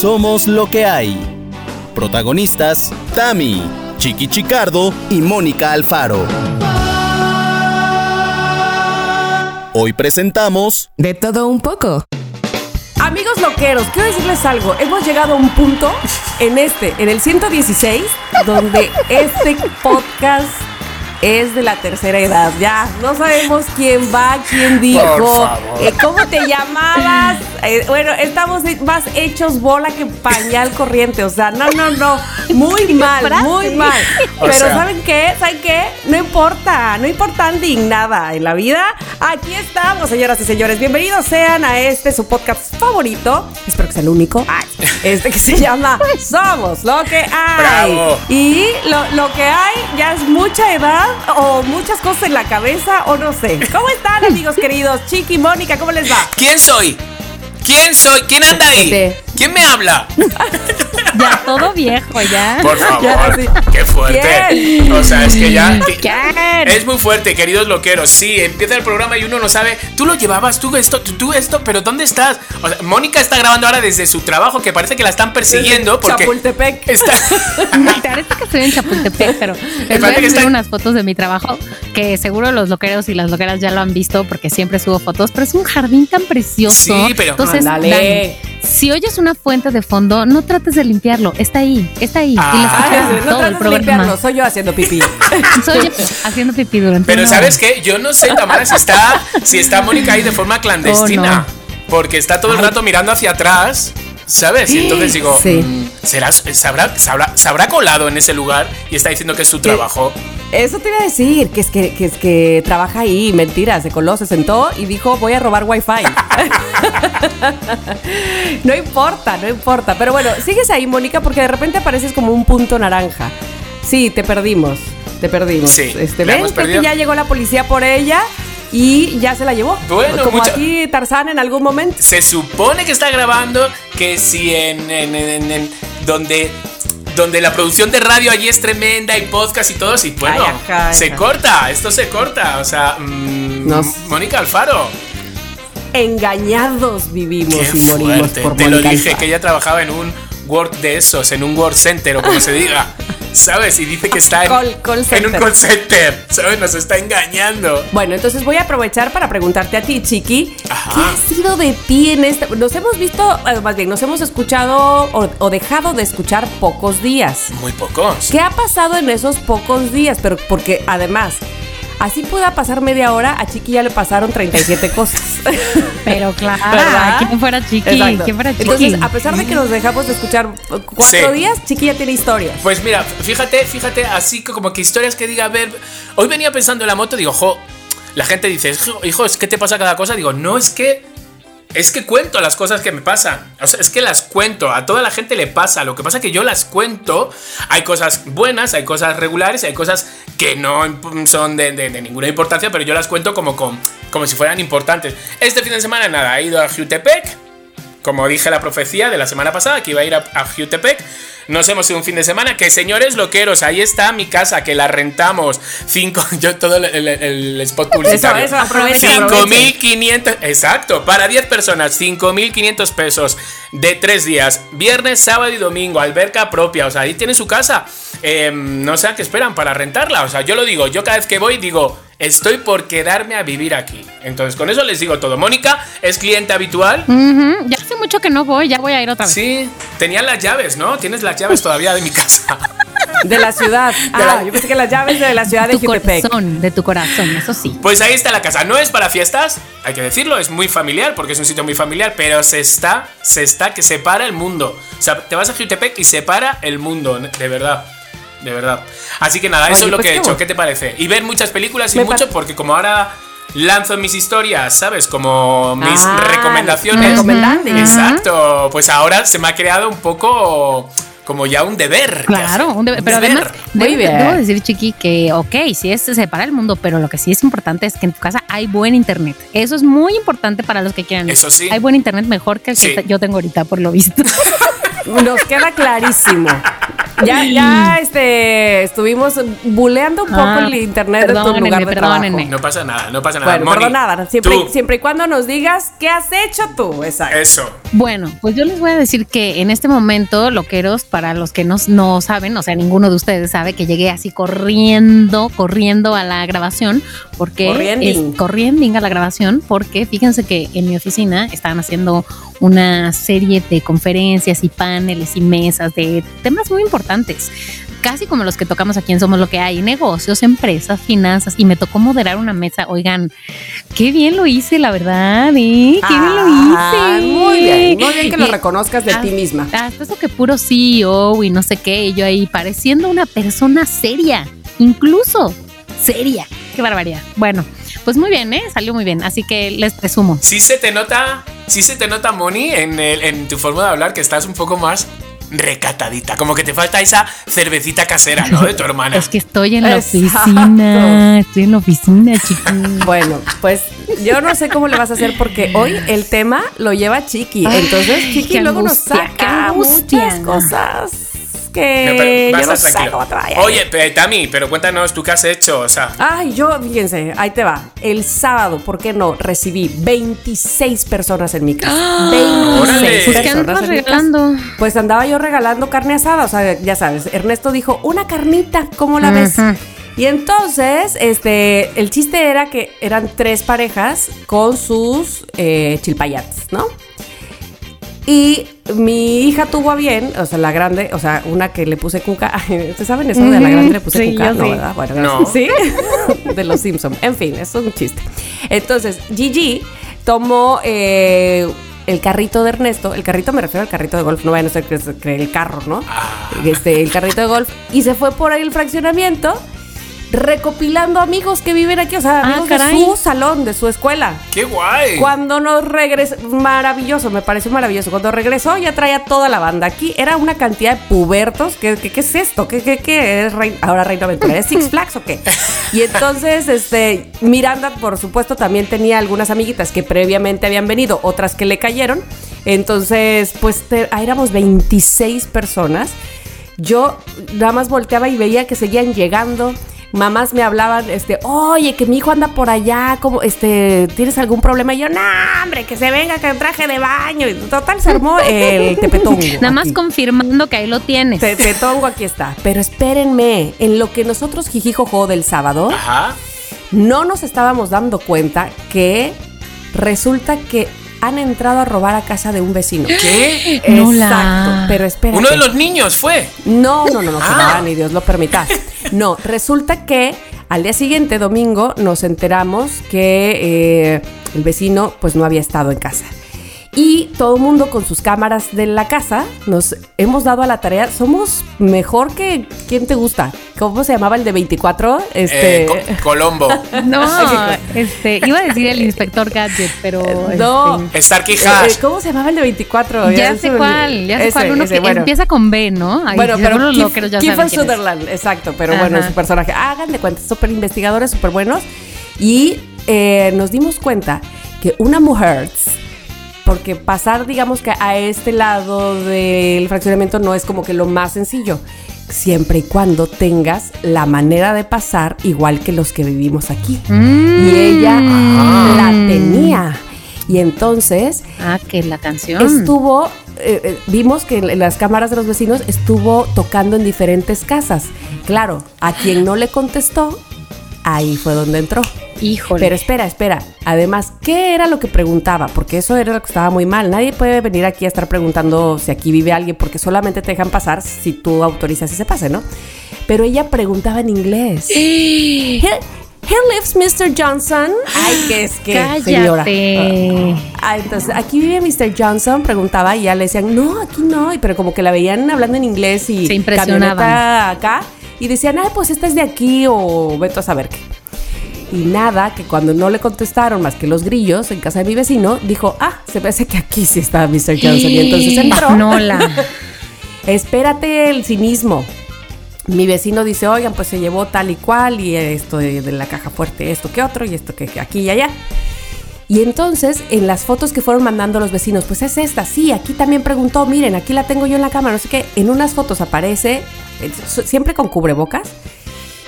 Somos lo que hay. Protagonistas, Tami, Chiqui Chicardo y Mónica Alfaro. Hoy presentamos... De todo un poco. Amigos loqueros, quiero decirles algo. Hemos llegado a un punto en este, en el 116, donde este podcast es de la tercera edad. Ya, no sabemos quién va, quién dijo, eh, cómo te llamabas. Eh, bueno, estamos más hechos bola que pañal corriente. O sea, no, no, no. Muy mal, muy mal. Pero ¿saben qué? ¿Saben qué? No importa, no importa nada en la vida. Aquí estamos, señoras y señores. Bienvenidos sean a este, su podcast favorito. Espero que sea el único. este que se llama Somos lo que hay. Y lo, lo que hay ya es mucha edad o muchas cosas en la cabeza o no sé. ¿Cómo están amigos queridos? Chiqui, Mónica, ¿cómo les va? ¿Quién soy? ¿Quién soy? ¿Quién anda ahí? ¿Quién me habla? Ya todo viejo, ya. Por favor, qué fuerte. O sea, es que ya. Es muy fuerte, queridos loqueros. Sí, empieza el programa y uno no sabe. Tú lo llevabas, tú esto, tú, esto, pero ¿dónde estás? O sea, Mónica está grabando ahora desde su trabajo, que parece que la están persiguiendo. Porque Chapultepec. Está... parece que estoy en Chapultepec, pero les voy a subir unas fotos de mi trabajo que seguro los loqueros y las loqueras ya lo han visto porque siempre subo fotos, pero es un jardín tan precioso. Sí, pero. Entonces, Dani, si oyes una fuente de fondo, no trates de limpiarlo. Está ahí, está ahí. Ah, no todo el programa. soy yo haciendo pipí. soy yo haciendo pipí durante Pero ¿sabes qué? Yo no sé, Tamara, si está, si está Mónica ahí de forma clandestina. Oh, porque está todo el rato mirando hacia atrás. ¿Sabes? Y entonces digo, mm, ¿será, se, habrá, colado en ese lugar y está diciendo que es su trabajo? Eso te iba a decir, que es que, es que trabaja ahí, mentira, se coló, se sentó y dijo, voy a robar wifi. no importa, no importa. Pero bueno, sigues ahí, Mónica, porque de repente apareces como un punto naranja. Sí, te perdimos, te perdimos. Sí, este, ven, que ya llegó la policía por ella y ya se la llevó. Bueno, como aquí Tarzán en algún momento. Se supone que está grabando que si en, en, donde donde la producción de radio allí es tremenda y podcast y todo, y bueno, se corta, esto se corta, o sea, mm, Mónica Alfaro. Engañados vivimos y morimos por Te lo dije que ella trabajaba en un Word de esos, en un Word Center o como se diga. ¿Sabes? Y dice que está en, un call center. ¿Sabes? Nos está engañando. Bueno, entonces voy a aprovechar para preguntarte a ti, Chiqui. ¿Qué ha sido de ti en este.? Nos hemos visto, eh, más bien, nos hemos escuchado o, dejado de escuchar pocos días. Muy pocos. ¿Qué ha pasado en esos pocos días? Pero porque además Así pueda pasar media hora, a Chiqui ya le pasaron 37 cosas. Pero claro, ¿quién fuera Chiqui? ¿Quién fuera Chiqui? Entonces, a pesar de que nos dejamos de escuchar cuatro días, Chiqui ya tiene historias. Pues mira, fíjate, fíjate, así como que historias que diga, a ver, hoy venía pensando en la moto, digo, jo, la gente dice, hijo, es que te pasa cada cosa. Digo, no, es que es que cuento las cosas que me pasan. Es que las cuento. A toda la gente le pasa. Lo que pasa es que yo las cuento. Hay cosas buenas, hay cosas regulares, hay cosas que no son de, ninguna importancia, pero yo las cuento como, como, como si fueran importantes. Este fin de semana, nada, he ido a Jutepec. Como dije la profecía de la semana pasada, que iba a ir a, a Jutepec. Nos hemos ido un fin de semana. Que señores loqueros, ahí está mi casa, que la rentamos. Cinco, yo todo el, spot publicitario. Eso, eso, 5.500, exacto, para 10 personas, 5.500 pesos de 3 días. Viernes, sábado y domingo, alberca propia. O sea, ahí tiene su casa. Em, no sé a qué esperan para rentarla. O sea, yo lo digo, yo cada vez que voy digo, estoy por quedarme a vivir aquí. Entonces, con eso les digo todo. Mónica es cliente habitual. Ya hace mucho que no voy, ya voy a ir otra vez. Sí, tenían las llaves, ¿no? Tienes las llaves todavía de mi casa. De la ciudad. Ah, yo pensé que las llaves de la ciudad de tu corazón, de tu corazón, eso sí. Pues ahí está la casa. No es para fiestas, hay que decirlo, es muy familiar porque es un sitio muy familiar, pero se está, se está que separa el mundo. O sea, te vas a Jutepec y separa el mundo, de verdad de verdad. Así que nada, eso es lo pues que he hecho. ¿Qué te parece? Y ver muchas películas y mucho, porque como ahora lanzo mis historias, ¿sabes? Como mis ah, recomendaciones. Exacto. Pues ahora se me ha creado un poco como ya un deber. Claro, un deber. Pero además, debo, decir, Chiqui, que ok, sí es separa el mundo, pero lo que sí es importante es que en tu casa hay buen internet. Eso es muy importante para los que quieran. Eso sí. Hay buen internet mejor que el que yo tengo ahorita, por lo visto. Nos queda clarísimo. Ya, ya este, estuvimos buleando un poco Ah, el internet de tu perdónenme, lugar de perdónenme. trabajo. No pasa nada, no pasa nada. Bueno, Moni, pero nada, siempre, tú, siempre y cuando nos digas qué has hecho tú. Exacto. Eso. Bueno, pues yo les voy a decir que en este momento, loqueros, para los que no, no saben, o sea, ninguno de ustedes sabe que llegué así corriendo, corriendo a la grabación, porque Corriending. es corriending a la grabación, porque fíjense que en mi oficina estaban haciendo una serie de conferencias y paneles y mesas de temas muy importantes. Casi como los que tocamos aquí en Somos Lo que hay, negocios, empresas, finanzas, y me tocó moderar una mesa. Oigan, qué bien lo hice, la verdad, ¿eh? Qué bien lo Ah, hice. Muy bien, muy bien que lo reconozcas de Ah, ti misma. Hasta eso que puro CEO y no sé qué, y yo ahí pareciendo una persona seria, incluso seria. Qué barbaridad. Bueno, pues muy bien, ¿eh? Salió muy bien, así que les presumo. Sí se te nota, sí se te nota, Moni, en, el- en tu forma de hablar, que estás un poco más recatadita. Como que te falta esa cervecita casera, ¿no? De tu hermana. Es que estoy en la Exacto. oficina, estoy en la oficina, chicos. Bueno, pues yo no sé cómo le vas a hacer porque hoy el tema lo lleva Chiqui. Entonces, Chiqui luego nos angustia, saca muchas cosas que pero yo vas a no vaya. Oye, pe- Tami, pero cuéntanos, ¿tú qué has hecho? O sea, Ay, yo, fíjense, ahí te va. El sábado, ¿por qué no? Recibí 26 personas en mi casa. 26 ¡Órale! Pues, ¿qué personas regalando? Pues andaba yo regalando carne asada, o sea, ya sabes, Ernesto dijo, una carnita, ¿cómo la ves? Y entonces, este, el chiste era que eran tres parejas con sus eh, chilpayates, ¿no? Y mi hija tuvo a bien, o sea, la grande, o sea, una que le puse cuca. ¿Ustedes saben eso de la grande le puse Sí, cuca? No, sí. ¿verdad? Bueno, No. sí. de los Simpsons. En fin, eso es un chiste. Entonces, Gigi tomó eh, el carrito de Ernesto. El carrito me refiero al carrito de golf, no vayan a ser que el carro, ¿no? Ah. Este, el carrito de golf. Y se fue por ahí el fraccionamiento recopilando amigos que viven aquí, o sea, Ah, amigos de su salón, de su escuela. ¡qué guay! Cuando nos regresó, maravilloso, me pareció maravilloso. Cuando regresó ya traía toda la banda. Aquí era una cantidad de pubertos. ¿Qué, qué, qué es esto? ¿Qué, qué, qué es Rey- ahora Reino Aventura? ¿Es Six Flags o qué? Y entonces, este, Miranda, por supuesto, también tenía algunas amiguitas que previamente habían venido, otras que le cayeron. Entonces, pues te- ahí éramos 26 personas. Yo nada más volteaba y veía que seguían llegando. Mamás me hablaban, este, oye, que mi hijo anda por allá, como, este, ¿tienes algún problema? Y yo, no, hombre, que se venga con traje de baño. Y total, se armó el tepetongo. Nada más aquí. confirmando que ahí lo tienes. Tepetongo aquí está. Pero espérenme, en lo que nosotros jijijojo del sábado, Ajá. no nos estábamos dando cuenta que resulta que han entrado a robar a casa de un vecino. ¿Qué? No la- Exacto, pero espérate. Uno de los niños fue. No, no, no, no, Ah. nada, ni Dios lo permita. No, resulta que al día siguiente, domingo, nos enteramos que eh, el vecino pues no había estado en casa. Y todo el mundo con sus cámaras de la casa nos hemos dado a la tarea. Somos mejor que. ¿Quién te gusta? ¿Cómo se llamaba el de 24? Este. Eh, Co- Colombo. No, este, iba a decir el inspector Gadget, pero No. este, Starkey eh, Hash. ¿Cómo se llamaba el de 24? ya sé cuál, ya sé Ese, cuál, uno ese, que bueno. empieza con B, ¿no? Ay, Bueno, pero Kif- loqueros ya Kiefer saben quién es. Sutherland, exacto, pero bueno, Ajá. su personaje. Hagan de cuenta, súper investigadores, súper buenos. Y eh, nos dimos cuenta que una mujer, porque pasar, digamos que a este lado del fraccionamiento no es como que lo más sencillo. Siempre y cuando tengas la manera de pasar igual que los que vivimos aquí. Mm. Y ella Ah. la tenía. Y entonces Ah, que la canción. estuvo, eh, eh, vimos que en las cámaras de los vecinos estuvo tocando en diferentes casas. Claro, a quien no le contestó, ahí fue donde entró. Híjole. Pero espera, espera. Además, ¿qué era lo que preguntaba? Porque eso era lo que estaba muy mal. Nadie puede venir aquí a estar preguntando si aquí vive alguien porque solamente te dejan pasar si tú autorizas ese pase, ¿no? Pero ella preguntaba en inglés. Here, here lives Mr. Johnson. Ay, que es que, señora. Cállate. Ah, entonces, aquí vive Mr. Johnson, preguntaba y ya le decían, no, aquí no, pero como que la veían hablando en inglés y Se impresionaban. camioneta acá, y decían, ah, pues esta es de aquí o vete a saber qué. Y nada, que cuando no le contestaron más que los grillos en casa de mi vecino, dijo, ah, se hace que aquí sí está Mr. Johnson. Y entonces entró. No la. Espérate el cinismo. Mi vecino dice, oigan, pues se llevó tal y cual, y esto de, de la caja fuerte, esto que otro, y esto que que aquí y allá. Y entonces, en las fotos que fueron mandando los vecinos, pues es esta, sí, aquí también preguntó, miren, aquí la tengo yo en la cámara, no sé qué. En unas fotos aparece siempre con cubrebocas.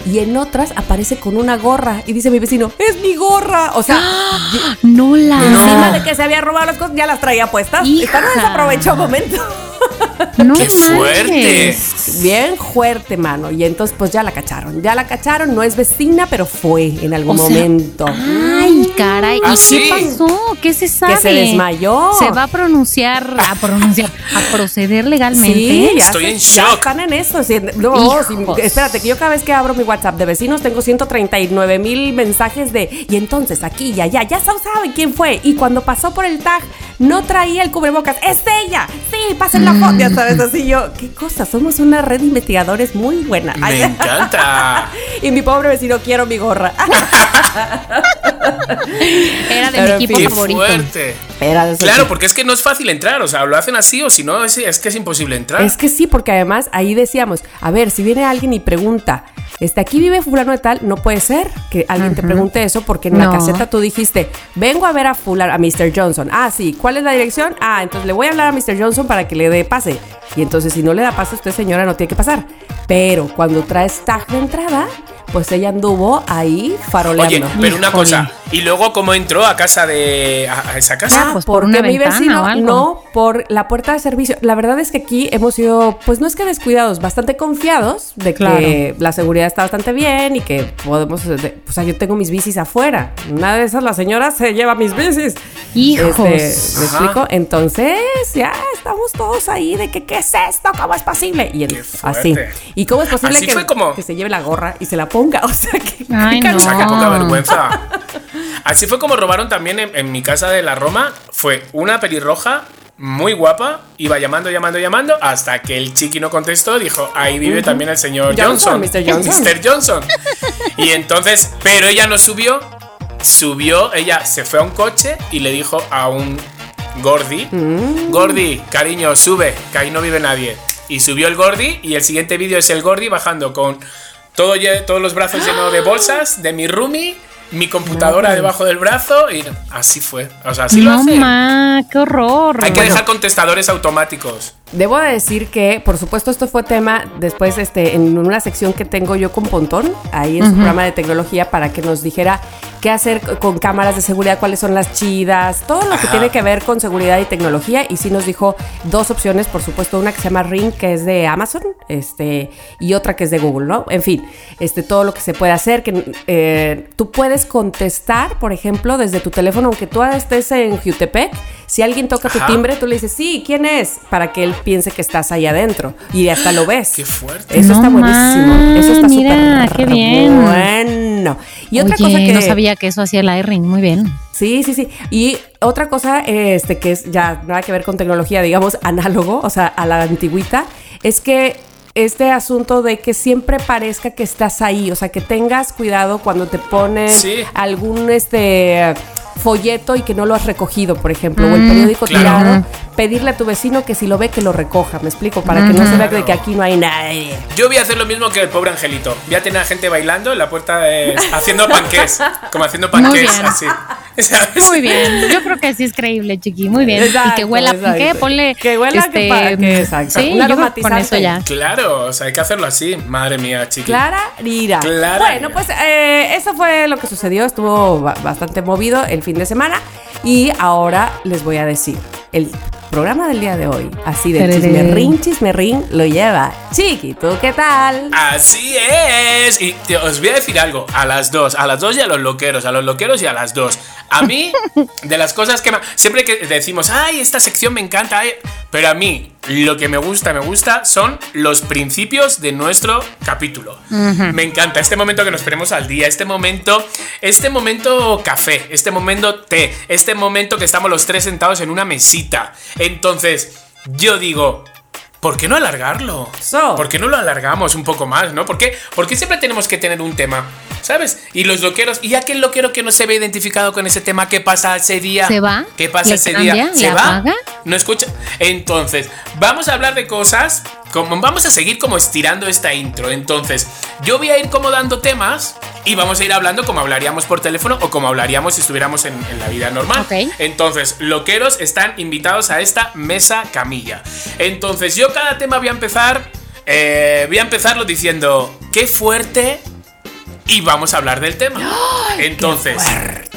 Y en otras aparece con una gorra. Y dice mi vecino, es mi gorra. O sea, No la. encima de que se había robado las cosas, ya las traía puestas. Y Hija. no desaprovechó momento. No ¡Qué fuerte! Bien fuerte, mano. Y entonces, pues ya la cacharon. Ya la cacharon. No es vecina, pero fue en algún O sea, momento. Ay, caray. ¿Ah, ¿Y sí? qué pasó? ¿Qué se sabe? Que se desmayó. Se va a pronunciar, a pronunciar, a proceder legalmente. Sí, ya, Estoy se- en ya shock. están en eso. sí, no, sí, espérate, que yo cada vez que abro mi WhatsApp de vecinos tengo 139 mil mensajes de y entonces aquí y allá, ya saben quién fue. Y cuando pasó por el tag, no traía el cubrebocas. ¡Es ella! Sí, pasen la foto. Ya sabes, así yo, qué cosa, somos una red de investigadores muy buena. Me Ay, encanta. y mi pobre vecino, quiero mi gorra. Era de Pero, mi equipo. ¡Qué favorito. fuerte! Era de esos Claro, que- porque es que no es fácil entrar, o sea, lo hacen así o si no, es, es que es imposible entrar. Es que sí, porque además ahí decíamos, a ver, si viene alguien y pregunta, este, aquí vive fulano de tal, no puede ser que alguien te pregunte eso porque en la No. caseta tú dijiste, vengo a ver a fulano, a Mr. Johnson. Ah, sí, ¿cuál es la dirección? Ah, entonces le voy a hablar a Mr. Johnson para que le dé pase. Y entonces si no le da pase, usted señora no tiene que pasar. Pero cuando traes tag de entrada, pues ella anduvo ahí Oye, faroleando. pero una cosa, ¿y luego cómo entró a casa de. a, a esa casa? Ah, pues, por porque una mi ventana vecino o algo. no por la puerta de servicio. La verdad es que aquí hemos sido, pues no es que descuidados, bastante confiados de que la seguridad está bastante bien y que podemos, eh, de- o sea, yo tengo mis bicis afuera. Una de esas la señora se lleva mis bicis. Hijos. Este, ¿Me Ajá. explico? Entonces ya estamos todos ahí de que qué es esto, cómo es posible y el- así. ¿Y cómo es posible que, como- que se lleve la gorra y se la ponga? O sea, que Ay, no. O sea, poca vergüenza. Así fue como robaron también en, en mi casa de la Roma. Fue una pelirroja muy guapa, iba llamando, llamando, llamando, hasta que el chiqui no contestó, dijo, ahí vive también el señor Johnson, Johnson. Mr. Johnson. Mr. Johnson. Y entonces, pero ella no subió, subió, ella se fue a un coche y le dijo a un Gordi, Mm. Gordi, cariño, sube, que ahí no vive nadie. Y subió el Gordi y el siguiente vídeo es el Gordi bajando con todo, todos los brazos llenos de bolsas, de mi roomie, mi computadora debajo del brazo y así fue. O sea, así lo no, hacen. ma, qué horror. Hay que Bueno. dejar contestadores automáticos. Debo de decir que, por supuesto, esto fue tema después este, en una sección que tengo yo con Pontón, ahí en su programa de tecnología, para que nos dijera qué hacer con cámaras de seguridad, cuáles son las chidas, todo lo que tiene que ver con seguridad y tecnología. Y sí nos dijo dos opciones, por supuesto, una que se llama Ring, que es de Amazon, este, y otra que es de Google, ¿no? En fin, este, todo lo que se puede hacer, que eh, tú puedes contestar, por ejemplo, desde tu teléfono, aunque tú estés en Jutepec, si alguien toca tu timbre, tú le dices, sí, ¿quién es? Para que él piense que estás ahí adentro. Y hasta lo ves. Qué fuerte. Eso No está buenísimo. Eso está mira, súper qué bien. bueno. Y otra Oye, cosa que... no sabía que eso hacía el iRing. Muy bien. Sí, sí, sí. Y otra cosa, este, que es ya nada que ver con tecnología, digamos, análogo, o sea, a la antigüita, es que este asunto de que siempre parezca que estás ahí, o sea, que tengas cuidado cuando te pones Sí. algún este folleto y que no lo has recogido, por ejemplo, o el Mm, periódico claro. tirado, pedirle a tu vecino que si lo ve que lo recoja, me explico, para que no se vea de que aquí no hay nadie. Yo voy a hacer lo mismo que el pobre angelito. Voy a tener a gente bailando en la puerta de- haciendo panqués. Como haciendo panqués, así. ¿Sabes? Muy bien. Yo creo que sí es creíble, chiqui. Muy bien. y Exacto, que huela, exacto. ¿qué? Ponle. este, Que huela que para- que exacto. Sí, que con eso ya. Claro, o sea, hay que hacerlo así. Madre mía, chiqui. Clara Rira. Clara bueno, pues eh, eso fue lo que sucedió. Estuvo ba- bastante movido el fin de semana. Y ahora les voy a decir, el programa del día de hoy, así de chismerrín, chismerrín, lo lleva Chiqui. ¿Tú qué tal? Así es. Y te- os voy a decir algo. A las dos. A las dos y a los loqueros. A los loqueros y a las dos. A mí, de las cosas que... ma- Siempre que decimos, ay, esta sección me encanta. ay", Pero a mí, lo que me gusta, me gusta, son los principios de nuestro capítulo. Me encanta este momento que nos ponemos al día. Este momento... Este momento café. Este momento té. Este momento que estamos los tres sentados en una mesita. Entonces, yo digo... ¿Por qué no alargarlo? So. ¿Por qué no lo alargamos un poco más, no? ¿Por qué, por qué siempre tenemos que tener un tema? ¿Sabes? Y los loqueros, y aquel loquero que no se ve identificado con ese tema, ¿qué pasa ese día? ¿Se va? ¿Qué pasa ¿Le ese cambia? día? ¿Le ¿Se va? apaga? ¿No escucha? Entonces, vamos a hablar de cosas. Como, vamos a seguir como estirando esta intro. Entonces, yo voy a ir como dando temas y vamos a ir hablando como hablaríamos por teléfono o como hablaríamos si estuviéramos en, en la vida normal. Entonces, loqueros están invitados a esta mesa camilla. Entonces, yo cada tema voy a empezar eh, voy a empezarlo diciendo, qué fuerte y vamos a hablar del tema. Entonces,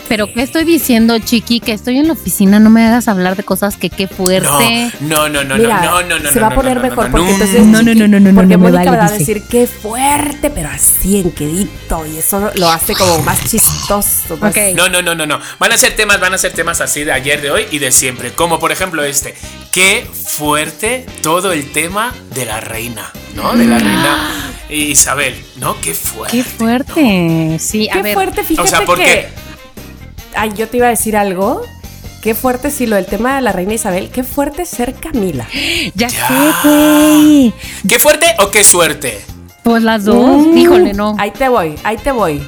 Pero ¿qué estoy diciendo, Chiqui? Que estoy en la oficina, no me hagas hablar de cosas que qué no, fuerte. no, no, no, Mira, no, no, no, se no, va no, a poner no, no, mejor no, porque no, entonces no, no, no, no, no, porque no Mónica vale, va a decir qué fuerte, pero así en quedito y eso lo hace como más chistoso. más-. No, no, no, no, no. Van a ser temas, van a ser temas así de ayer, de hoy y de siempre. Como por ejemplo este. Qué fuerte todo el tema de la reina, ¿no? De la reina Isabel, ¿no? Qué fuerte. Qué fuerte. Sí, a Qué ver. fuerte, fíjate O sea, ¿por que qué? Ay, yo te iba a decir algo. Qué fuerte sí lo del tema de la reina Isabel, qué fuerte ser Camila. Ya, Ya. sé, güey. ¿Qué fuerte o qué suerte? Pues las dos. Mm, Híjole, no. Ahí te voy, ahí te voy.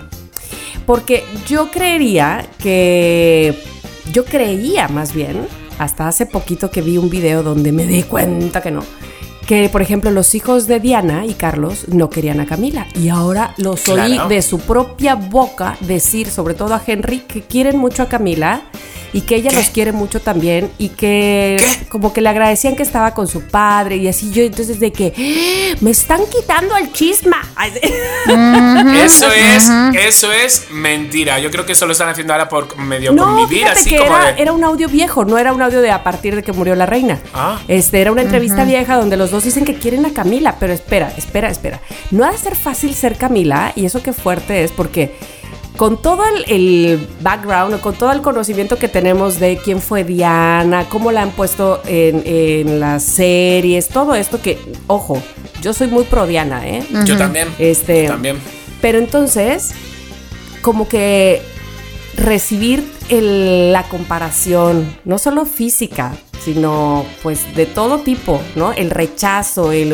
Porque yo creería que. Yo creía más bien, hasta hace poquito que vi un video donde me di cuenta que no. Que, por ejemplo, los hijos de Diana y Carlos no querían a Camila. Y ahora los oí Claro. de su propia boca decir, sobre todo a Henry, que quieren mucho a Camila y que ella ¿Qué? los quiere mucho también y que ¿Qué? como que le agradecían que estaba con su padre y así yo entonces de que "¡Ah! me están quitando el chisma. Eso es, eso es mentira. Yo creo que eso lo están haciendo ahora por medio No, convivir, fíjate así que como era, de. era un audio viejo, no era un audio de a partir de que murió la reina. Ah. Este, era una entrevista vieja donde los dos dicen que quieren a Camila, pero espera, espera, espera. No ha de ser fácil ser Camila, y eso qué fuerte es, porque con todo el, el background, o con todo el conocimiento que tenemos de quién fue Diana, cómo la han puesto en, en las series, todo esto que, ojo, yo soy muy pro Diana, ¿eh? Yo también. Este, Yo también. Pero entonces, como que recibir el- la comparación, no solo física, sino pues de todo tipo, ¿no? El rechazo, el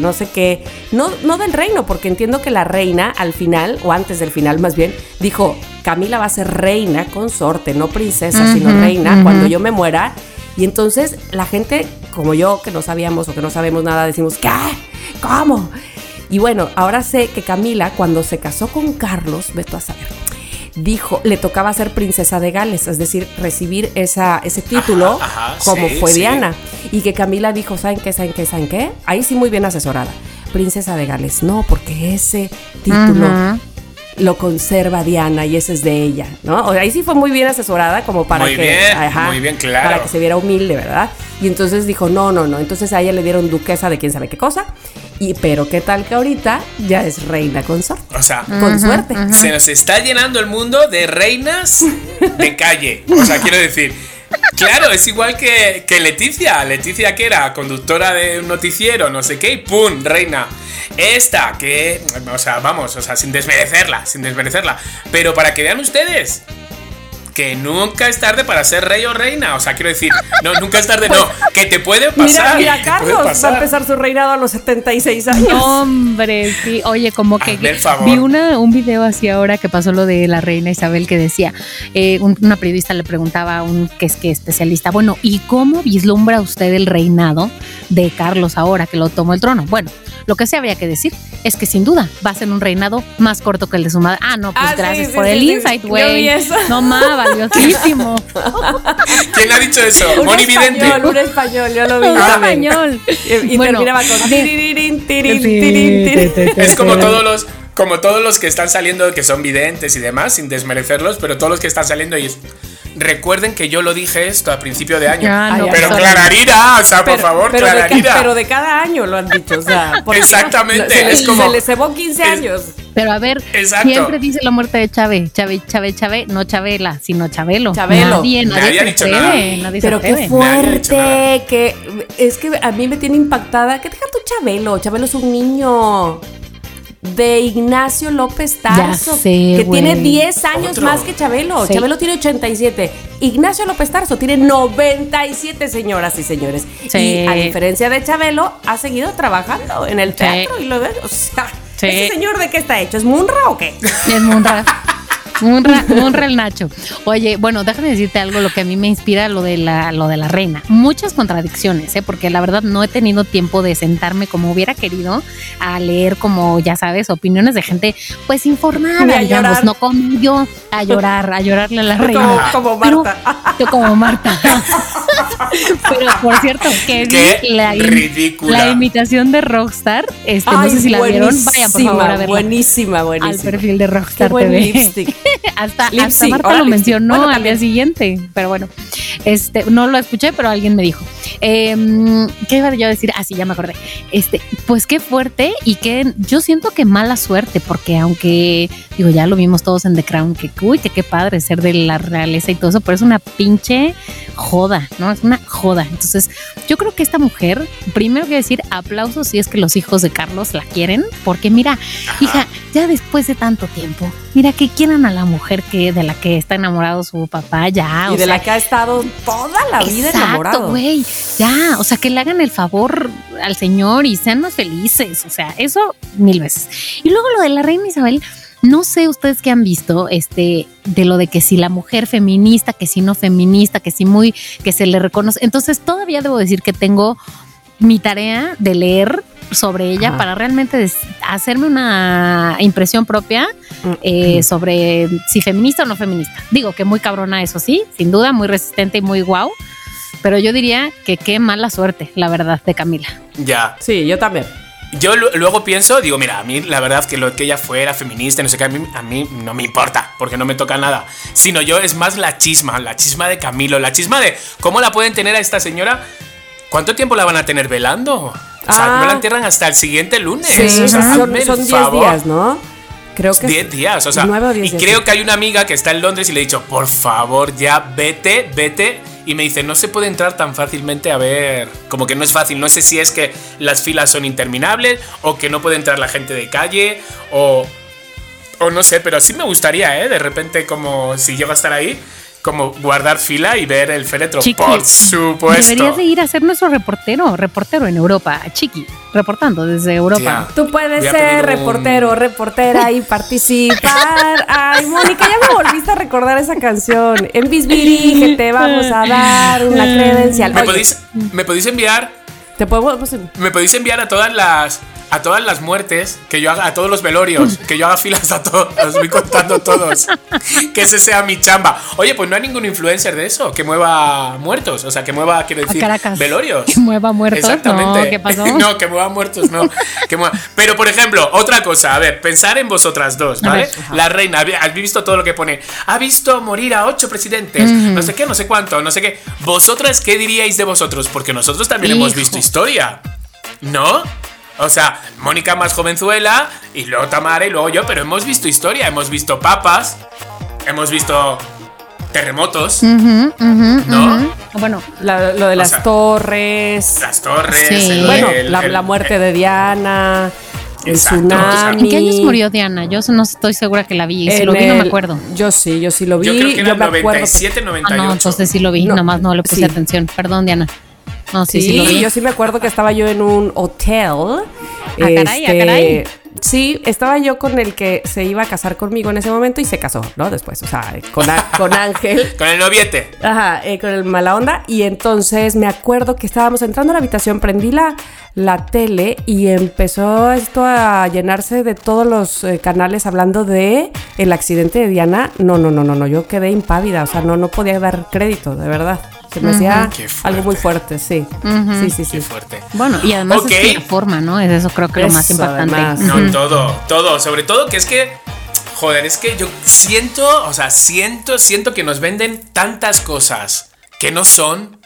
no sé qué. No, no del reino, porque entiendo que la reina al final, o antes del final más bien, dijo, Camila va a ser reina consorte, no princesa, sino reina, cuando yo me muera. Y entonces la gente, como yo, que no sabíamos o que no sabemos nada, decimos, ¿qué? ¿Cómo? Y bueno, ahora sé que Camila, cuando se casó con Carlos, veto a saber, dijo, le tocaba ser princesa de Gales, es decir, recibir esa, ese título Ajá, ajá, como sí, fue sí. Diana. Y que Camila dijo, ¿saben qué? ¿Saben qué? ¿Saben qué? Ahí sí muy bien asesorada. Princesa de Gales, no, porque ese título Ajá. Lo conserva Diana y ese es de ella, ¿no? O sea, ahí sí fue muy bien asesorada como para Muy que bien, muy bien, claro. para que se viera humilde, ¿verdad? Y entonces dijo, "No, no, no." Entonces a ella le dieron duquesa de quién sabe qué cosa. Y pero qué tal que ahorita ya es reina consorte. O sea, Con suerte. se nos está llenando el mundo de reinas de calle. O sea, quiero decir. Claro, es igual que, que Leticia. Leticia, que era conductora de un noticiero, no sé qué, y ¡pum! Reina. Esta, que. O sea, vamos, o sea, sin desmerecerla, sin desmerecerla. Pero para que vean ustedes. Que nunca es tarde para ser rey o reina. O sea, quiero decir, no, nunca es tarde, no. Que te puede Mira, pasar. mira, puede Carlos va a empezar su reinado a los 76 años. Hombre, sí. Oye, como que vi una, un video así ahora que pasó lo de la reina Isabel que decía, eh, un- una periodista le preguntaba a un que es que especialista, bueno, ¿y cómo vislumbra usted el reinado de Carlos ahora que lo tomó el trono? Bueno, lo que sí habría que decir es que sin duda va a ser un reinado más corto que el de su madre. Ah, no, pues Ah, gracias sí, por sí, el sí, insight, güey. No más, valiosísimo. ¿Quién ha dicho eso? Un Moni Vidente. español, un español, yo lo vi Un español. Y, y Bueno, terminaba con Es como todos los como todos los que están saliendo que son videntes y demás, sin desmerecerlos, pero todos los que están saliendo y es- recuerden que yo lo dije esto a principio de año. Ah, no, pero Clararira, o sea, por favor, pero de, pero de cada año lo han dicho, o sea, porque Exactamente, se, les- es como- se les cebó 15 es- años. Pero a ver, Exacto. siempre dice la muerte de Chávez, Chávez, Chávez, Chávez, no Chabela, sino Chabelo. Chabelo. Nadie, nadie, Nadie ha dicho atreve, nada. nadie Pero se qué fuerte, que es que a mí me tiene impactada. Que deja tu Chabelo, Chabelo es un niño de Ignacio López Tarso, sé, que tiene 10 años Otro. más que Chabelo. Sí. Chabelo tiene 87. Ignacio López Tarso tiene 97, señoras y señores. Sí. Y a diferencia de Chabelo, ha seguido trabajando en el teatro y lo ve, o sea, Sí. ¿ese señor de qué está hecho? ¿Es Munra o qué? Es muy raro. Munra, Munra el Nacho. Oye, bueno, déjame decirte algo, lo que a mí me inspira lo de la, lo de la reina. Muchas contradicciones, ¿eh? porque la verdad no he tenido tiempo de sentarme como hubiera querido a leer como, ya sabes, opiniones de gente pues informada, digamos, no como yo, a llorar, a llorarle a la reina. Como, Marta. yo como Marta. Pero por cierto, que Qué la, la imitación de Rockstar, este, no sé si la vieron, vayan por favor a buenísima, verla Buenísima, al buenísima. perfil de Qué Rockstar buen TV. lipstick. hasta, hasta Marta lo mencionó Bueno, al también. día siguiente, pero bueno, este, no lo escuché, pero alguien me dijo. Em, ¿Qué iba yo a decir? Ah, sí, ya me acordé. Este, pues qué fuerte y que yo siento que mala suerte, porque aunque, digo, ya lo vimos todos en The Crown, que uy, que qué padre ser de la realeza y todo eso, pero es una pinche joda, ¿no? Es una joda. Entonces, yo creo que esta mujer, primero que decir, aplausos si es que los hijos de Carlos la quieren, porque mira, hija, ya después de tanto tiempo, mira que quieran a la mujer que de la que está enamorado su papá, ya. Y o de sea, la que ha estado toda la vida Exacto, enamorado. güey. Ya, o sea, que le hagan el favor al señor y sean más felices. O sea, eso mil veces. Y luego lo de la reina Isabel, no sé ustedes qué han visto, este, de lo de que si la mujer feminista, que si no feminista, que si muy, que se le reconoce. Entonces, todavía debo decir que tengo mi tarea de leer sobre ella Ajá. para realmente hacerme una impresión propia Mm. eh, sobre si feminista o no feminista. Digo que muy cabrona, eso sí, sin duda, muy resistente y muy guau. Pero yo diría que qué mala suerte, la verdad, de Camila. Ya. Sí, yo también. Yo lu- luego pienso, digo, mira, a mí la verdad que lo que ella fuera feminista, no sé qué, a mí, a mí no me importa, porque no me toca nada. Sino yo es más la chisma, la chisma de Camilo, la chisma de cómo la pueden tener a esta señora. ¿Cuánto tiempo la van a tener velando? O sea, Ah. no la entierran hasta el siguiente lunes. Sí, o sea, son hazme el son 10 favor. días, ¿no? Creo que 10 días, o sea, o y días, creo que hay una amiga que está en Londres y le he dicho, por favor, ya vete, vete. Y me dice, no se puede entrar tan fácilmente a ver, como que no es fácil, no sé si es que las filas son interminables o que no puede entrar la gente de calle o, o no sé, pero sí me gustaría, ¿eh? De repente, como si llego a estar ahí, como guardar fila y ver el féretro, Chiqui, por supuesto. Deberías de ir a ser nuestro reportero, reportero en Europa, Chiqui, reportando desde Europa. Tú puedes Voy ser un- reportero, reportera y participar. Ay, Mónica, ya me volviste a recordar esa canción. En Bisbirige te vamos a dar una credencial. ¿Me podéis, ¿Me podéis enviar Te podemos. Me podéis enviar a todas las a todas las muertes que yo haga, a todos los velorios, que yo haga filas a todos, os voy contando todos. Que ese sea mi chamba. Oye, pues no hay ningún influencer de eso que mueva muertos, o sea, que mueva, quiero decir, velorios. Que mueva muertos. Exactamente. No, ¿qué pasó? no, que mueva muertos, no. Que mueva- Pero, por ejemplo, otra cosa, a ver, pensar en vosotras dos, ¿vale? ver. La reina, ¿habí- ¿has visto todo lo que pone? Ha visto morir a ocho presidentes, no sé qué, no sé cuánto, no sé qué. ¿Vosotras qué diríais de vosotros? Porque nosotros también hemos Hijo. visto historia, ¿no? O sea, Mónica más jovenzuela y luego Tamara y luego yo, pero hemos visto historia, hemos visto papas, hemos visto terremotos, ¿no? ujú. Bueno, la- lo de las sea, torres. las torres, Sí. el- Bueno, el- la, el- la muerte de Diana. El Exacto, tsunami. ¿en qué años murió Diana? Yo no estoy segura que la vi. Si En lo vi, no me acuerdo. Yo sí, yo sí lo vi. Yo creo que era me acuerdo. 97, Ah, 98. no, entonces sí lo vi. No, Nomás no le puse sí. atención. Perdón, Diana. No, sí, sí, Sí, yo sí me acuerdo que estaba yo en un hotel. Ah, caray, ah, caray. Sí, estaba yo con el que se iba a casar conmigo en ese momento y se casó, ¿no? Después, o sea, con, a- con Ángel. Con el noviete. Ajá, eh, con el mala onda. Y entonces me acuerdo que estábamos entrando a la habitación, prendí la, la tele y empezó esto a llenarse de todos los eh, canales hablando de el accidente de Diana. No, no, no, no, no, yo quedé impávida, o sea, no, no podía dar crédito, de verdad. Se me hacía algo muy fuerte. fuerte, sí. Sí, sí, Qué sí. fuerte. Bueno, y además Ok. es la forma, ¿no? Es eso creo que lo más importante. además. No, todo, todo. Sobre todo que es que, joder, es que yo siento, o sea, siento, siento que nos venden tantas cosas que no son.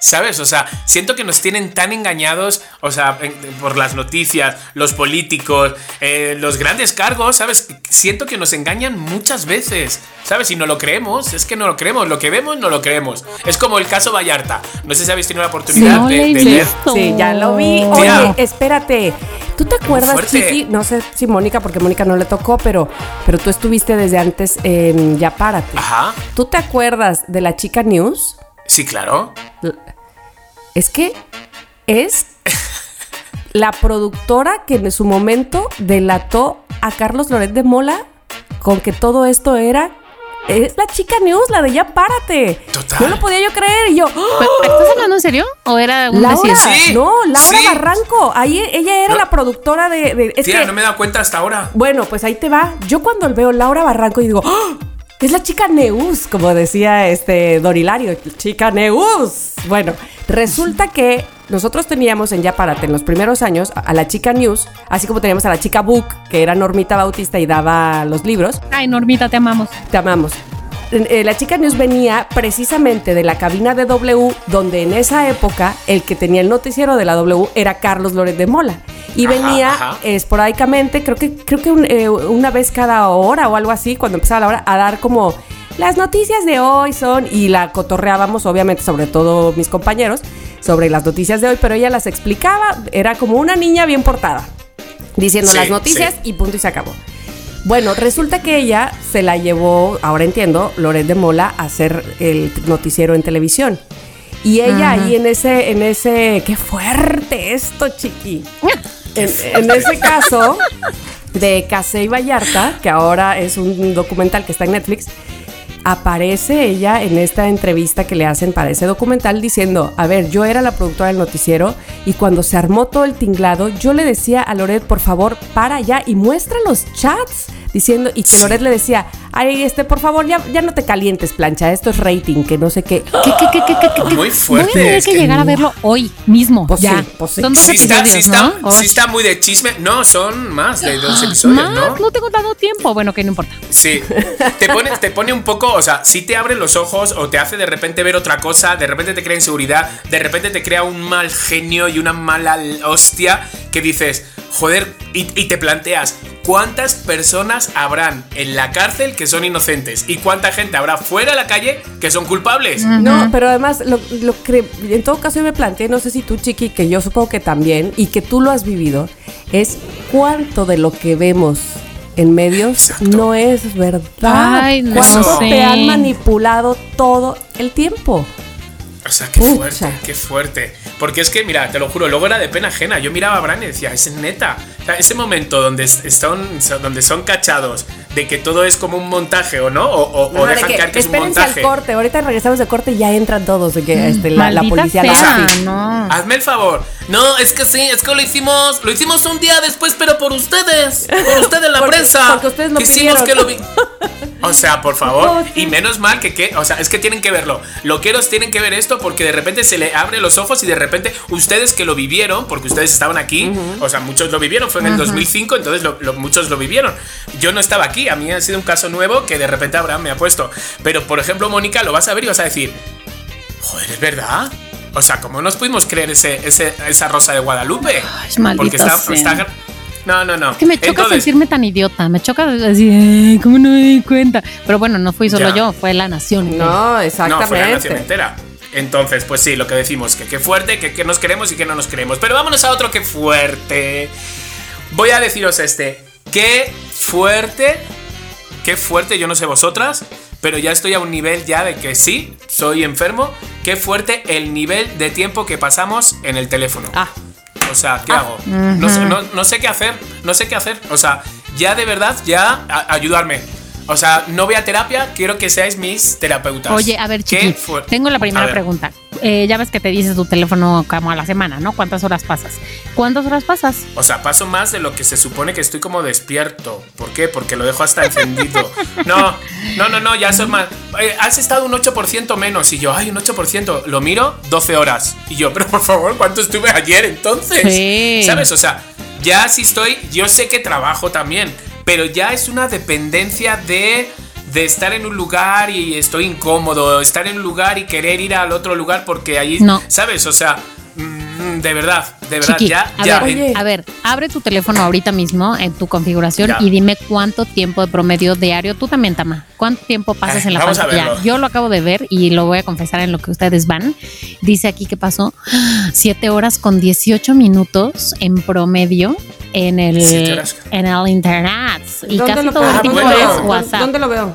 ¿Sabes? O sea, siento que nos tienen tan engañados, o sea, por las noticias, los políticos, eh, los grandes cargos, ¿sabes? Siento que nos engañan muchas veces, ¿sabes? Y no lo creemos, es que no lo creemos, lo que vemos no lo creemos. Es como el caso Vallarta. No sé si habéis tenido la oportunidad no de, de. Sí, ya lo vi. Tía. Oye, espérate. ¿Tú te acuerdas. Chiqui? No sé si Mónica, porque Mónica no le tocó, pero, pero tú estuviste desde antes en Ya Párate. Ajá. ¿Tú te acuerdas de la chica News? Sí, claro. Es que es la productora que en su momento delató a Carlos Loret de Mola con que todo esto era es la chica news, la de ya párate. Total. No lo podía yo creer. Y yo, ¡Ah! ¿Pero- pero ¿Estás hablando en serio? ¿O era un Laura? Sí, no, Laura sí. Barranco. Ahí ella era No. la productora de. de- es Tía, que, no me he dado cuenta hasta ahora. Bueno, pues ahí te va. Yo cuando veo Laura Barranco y digo, ¡Ah! es la chica Neus, como decía este Dorilario, chica Neus. Bueno, resulta que nosotros teníamos en Ya Párate en los primeros años a a la chica News, así como teníamos a la chica Book, que era Normita Bautista y daba los libros. Ay, Normita, te amamos. Te amamos. Eh, La chica News venía precisamente de la cabina de W, donde en esa época el que tenía el noticiero de la W era Carlos Loret de Mola. Y Ajá, venía ajá. esporádicamente, creo que, creo que un- eh, una vez cada hora o algo así, cuando empezaba la hora, a dar como las noticias de hoy son, y la cotorreábamos, obviamente, sobre todo mis compañeros, sobre las noticias de hoy, pero ella las explicaba, era como una niña bien portada, diciendo Sí, las noticias sí. y punto y se acabó. Bueno, resulta que ella se la llevó, ahora entiendo, Loret de Mola a hacer el noticiero en televisión. Y ella ahí en ese, en ese, qué fuerte esto, chiqui. En, en ese caso de Casey Vallarta, que ahora es un documental que está en Netflix, aparece ella en esta entrevista que le hacen para ese documental diciendo, a ver, yo era la productora del noticiero y cuando se armó todo el tinglado, yo le decía a Loret, por favor, para ya y muestra los chats, diciendo, y que Loret le decía, ay, este, por favor, ya, ya no te calientes, plancha, esto es rating, que no sé qué. ¿Qué, qué, qué, qué, qué, qué? Muy Voy a fuerte, tener es que, que llegar a no. verlo hoy mismo. Pues ya. sí, pues sí. Son dos Sí episodios, sí, está, ¿no? sí está muy de chisme. No, son más de dos episodios, Más, ¿no? no tengo dado tiempo. Bueno, que no importa. Sí, te pone, te pone un poco, o sea, si te abre los ojos o te hace de repente ver otra cosa, de repente te crea inseguridad, de repente te crea un mal genio y una mala hostia que dices, joder, y, y te planteas, ¿cuántas personas habrán en la cárcel que son inocentes? ¿Y cuánta gente habrá fuera de la calle que son culpables? No, pero además, lo, lo que en todo caso yo me planteé, no sé si tú, Chiqui, que yo supongo que también, y que tú lo has vivido, es cuánto de lo que vemos en medios Exacto. no es verdad. Ay, no ¿Cuánto sé. te han manipulado todo el tiempo? O sea, qué Pucha. fuerte, qué fuerte. Porque es que, mira, te lo juro, luego era de pena ajena. Yo miraba a Bran y decía, es neta. O sea, ese momento donde, están, donde son cachados de que todo es como un montaje o no, o, o- o Ajá, de dejan que, caer que es un espérense montaje. al corte, ahorita regresamos de corte y ya entran todos, de que este, la, la policía sea, la hace. no. Hazme el favor. No, es que sí, es que lo hicimos, lo hicimos un día después, pero por ustedes, por ustedes la Porque- prensa. porque ustedes lo Quisimos pidieron. que lo vi. O sea, por favor, y menos mal que, que, o sea, es que tienen que verlo. Loqueros tienen que ver esto porque de repente se le abre los ojos y de repente ustedes que lo vivieron, porque ustedes estaban aquí, o sea, muchos lo vivieron, fue en el 2005, entonces lo- lo- muchos lo vivieron. Yo no estaba aquí, a mí ha sido un caso nuevo que de repente Abraham me ha puesto. Pero, por ejemplo, Mónica, lo vas a ver y vas a decir, joder, ¿es verdad? O sea, ¿cómo nos pudimos creer ese, ese- esa rosa de Guadalupe? Ay, Porque está- No, no, no. Es que me choca Entonces, sentirme tan idiota. Me choca decir, "Ay, ¿cómo no me di cuenta? Pero bueno, no fui solo Ya. yo, fue la nación. No, No, fue la exactamente. nación entera. Entonces, pues sí, lo que decimos, que qué fuerte, que, que nos queremos y que no nos queremos. Pero vámonos a otro que fuerte. Voy a deciros este. Qué fuerte, qué fuerte, yo no sé vosotras, pero ya estoy a un nivel ya de que sí, soy enfermo. Qué fuerte el nivel de tiempo que pasamos en el teléfono. Ah, O sea, ¿qué hago? No sé, no- no sé qué hacer, no sé qué hacer. O sea, ya de verdad, ya a- ayudarme. O sea, no voy a terapia, quiero que seáis mis terapeutas. Oye, a ver, ¿Qué Chiqui, tengo la primera pregunta. Eh, ya ves que te dices tu teléfono como a la semana, ¿no? ¿Cuántas horas pasas? ¿Cuántas horas pasas? O sea, paso más de lo que se supone que estoy como despierto. ¿Por qué? Porque lo dejo hasta encendido. No, no, no, no, ya es más. Eh, has estado un 8% menos. Y yo, ay, un 8%. Lo miro, 12 horas. Y yo, pero por favor, ¿cuánto estuve ayer entonces? Sí. ¿Sabes? O sea, ya sí estoy. Yo sé que trabajo también. Pero ya es una dependencia de. De estar en un lugar y estoy incómodo, estar en un lugar y querer ir al otro lugar porque allí, No. ¿sabes? O sea, mm, de verdad, de verdad, Chiqui, ya, a, ya. ver, Oye. a ver, abre tu teléfono ahorita mismo en tu configuración Ya. y dime cuánto tiempo de promedio diario, tú también, Tama, cuánto tiempo pasas Ay, en la vamos a pantalla. verlo. Yo lo acabo de ver y lo voy a confesar en lo que ustedes van. Dice aquí que pasó 7 horas con 18 minutos en promedio en el, en el internet. Y ¿dónde casi lo todo el Ah, tiempo bueno. es WhatsApp. ¿Dónde lo veo?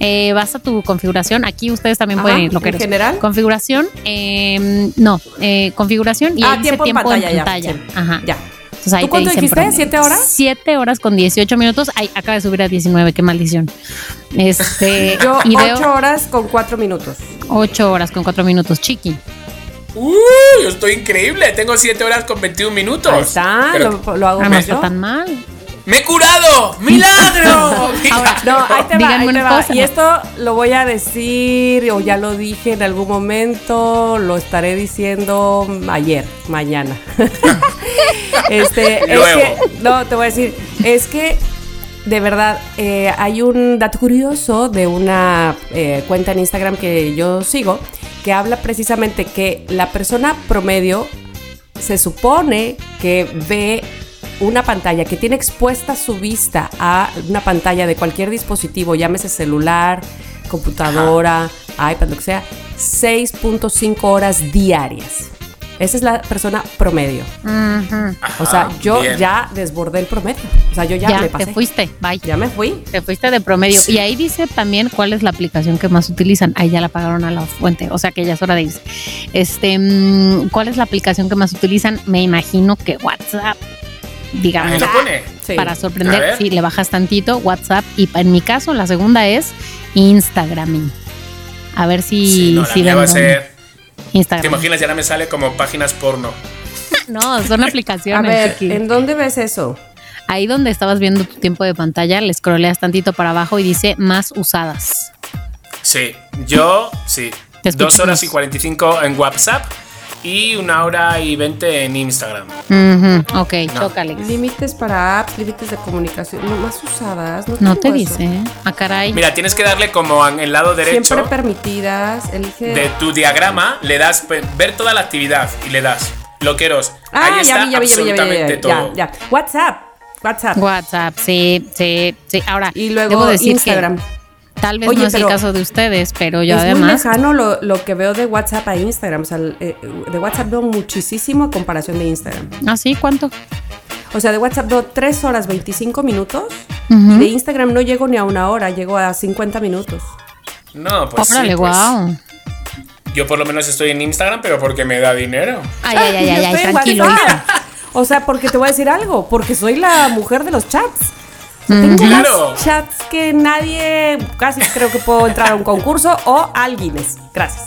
Eh, vas a tu configuración. Aquí ustedes también Ajá, pueden ir, lo ¿en que general? Configuración, eh, no, eh, configuración y Ah, ahí dice tiempo en tiempo pantalla, en ya, pantalla. sí. Ajá. Ya. Entonces ahí ¿Tú cuánto dijiste? promedio. ¿Siete horas? 7 horas con 18 minutos. Ay, acaba de subir a 19, qué maldición. Este, Yo y ocho veo horas con cuatro minutos. 8 horas con 4 minutos, chiqui. ¡Uh! Yo estoy increíble. Tengo 7 horas con 21 minutos. Ahí está, Pero- lo, lo hago Ah, no está tan mal. ¡Me he curado! ¡Milagro! Ahora, No, ahí te va, Díganme ahí te va. Y esto lo voy a decir, o ya lo dije en algún momento, lo estaré diciendo ayer, mañana. este, es que, no, te voy a decir, es que de verdad eh, hay un dato curioso de una eh, cuenta en Instagram que yo sigo que habla precisamente que la persona promedio se supone que ve una pantalla que tiene expuesta su vista a una pantalla de cualquier dispositivo, llámese celular, computadora, iPad, lo que sea, 6.5 horas diarias. Esa es la persona promedio. o sea, yo bien. ya desbordé el promedio. O sea, yo ya, Ya, me te pasé. fuiste, bye. Ya me fui. Te fuiste de promedio. Sí. Y ahí dice también cuál es la aplicación que más utilizan. Ahí ya la pagaron a la fuente. O sea que ya es hora de irse. Este, mm, ¿cuál es la aplicación que más utilizan? Me imagino que WhatsApp. Digamos. Lo pone. Sí. Para A sorprender, ver. si le bajas tantito, WhatsApp. Y en mi caso, la segunda es Instagram. A ver si, Sí, no, la si mía va a ven ser. ¿Te Instagram. imaginas? Ya ahora me sale como páginas porno. No, son A aplicaciones. ver, chiqui. ¿en dónde ves eso? Ahí donde estabas viendo tu tiempo de pantalla, le scrolleas tantito para abajo y dice más usadas. Sí, yo sí. Te Dos horas más. y 45 en WhatsApp y una hora y 20 en Instagram. Ok, No. chócale. Límites para apps, límites de comunicación, no más usadas. No, No te dice, ¿eh? Ah, caray. Mira, tienes que darle como en el lado derecho Siempre permitidas, elige. de tu diagrama, le das ver toda la actividad y le das loqueros. ah, Ahí está ya vi, ya vi, ya vi, ya vi, ya, absolutamente vi, todo. ya, ya. WhatsApp, WhatsApp. WhatsApp, sí, sí, sí. Ahora, Y luego debo decir Instagram. que tal vez Oye, no es el caso de ustedes, pero yo es muy además. lejano lo, lo que veo de WhatsApp a Instagram. O sea, eh, de WhatsApp veo muchísimo a comparación de Instagram. ¿Ah, sí? ¿Cuánto? O sea, de WhatsApp veo 3 horas 25 minutos. Ujú. De Instagram no llego ni a una hora, llego a 50 minutos. No, pues sí, Órale, pues, guau. Yo por lo menos estoy en Instagram, pero porque me da dinero. Ay, ay, ay, ay, ay, tranquilo. O sea, porque te voy a decir algo, porque soy la mujer de los chats. Mm, Tengo Claro. más chats que nadie, casi creo que puedo entrar a un concurso o alguien. Gracias.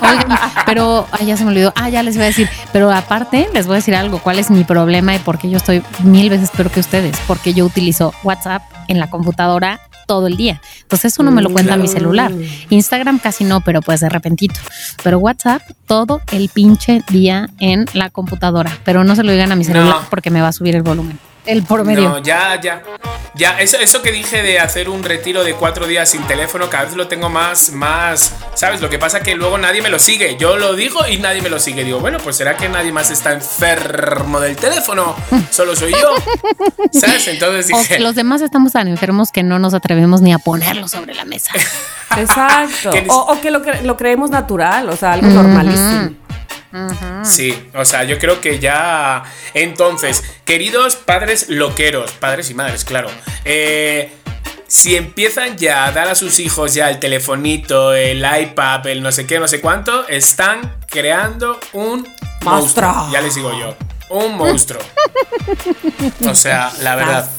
Oigan, pero ay, ya se me olvidó. Ah, ya les voy a decir. Pero aparte, les voy a decir algo. ¿Cuál es mi problema y por qué yo estoy mil veces peor que ustedes? Porque yo utilizo WhatsApp en la computadora todo el día. Entonces eso no me lo cuenta mi celular. Instagram casi no, pero pues de repentito. Pero WhatsApp todo el pinche día en la computadora. Pero no se lo digan a mi celular No. porque me va a subir el volumen. El promedio. No, ya, ya. Ya, eso, eso que dije de hacer un retiro de cuatro días sin teléfono, cada vez lo tengo más, más. ¿Sabes? Lo que pasa que luego nadie me lo sigue. Yo lo digo y nadie me lo sigue. Digo, bueno, pues será que nadie más está enfermo del teléfono. Solo soy yo. ¿Sabes? Entonces O dije. que los demás estamos tan enfermos que no nos atrevemos ni a ponerlo sobre la mesa. Exacto. O, o que lo, cre- lo creemos natural, o sea, algo normalísimo. Sí, o sea, yo creo que ya. Entonces, queridos padres loqueros, padres y madres, claro. eh, si empiezan ya a dar a sus hijos ya el telefonito, el iPad, el no sé qué, no sé cuánto, están creando un monstruo. Monstruo. Ya les digo yo. Un monstruo. O sea, la verdad.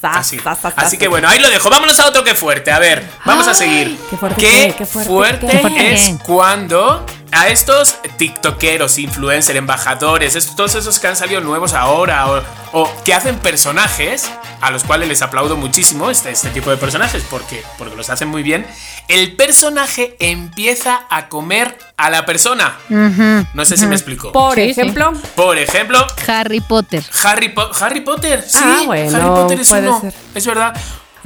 Sa, Así. sa, sa, sa, Así que bueno, ahí lo dejo. Vámonos a otro que fuerte. A ver, vamos a seguir. qué fuerte ¿Qué qué, qué fuerte fuerte, qué. Qué fuerte es cuando a estos tiktokeros, influencers, embajadores, estos- todos esos que han salido nuevos ahora o, o que hacen personajes, a los cuales les aplaudo muchísimo este, este tipo de personajes porque, porque los hacen muy bien, el personaje empieza a comer a la persona. No sé si me explico. Por Sí, sí. ejemplo, Por ejemplo, Harry Potter. Harry, Po- Harry Potter. Sí, Ah, bueno, Harry Potter es puede ser. Es verdad.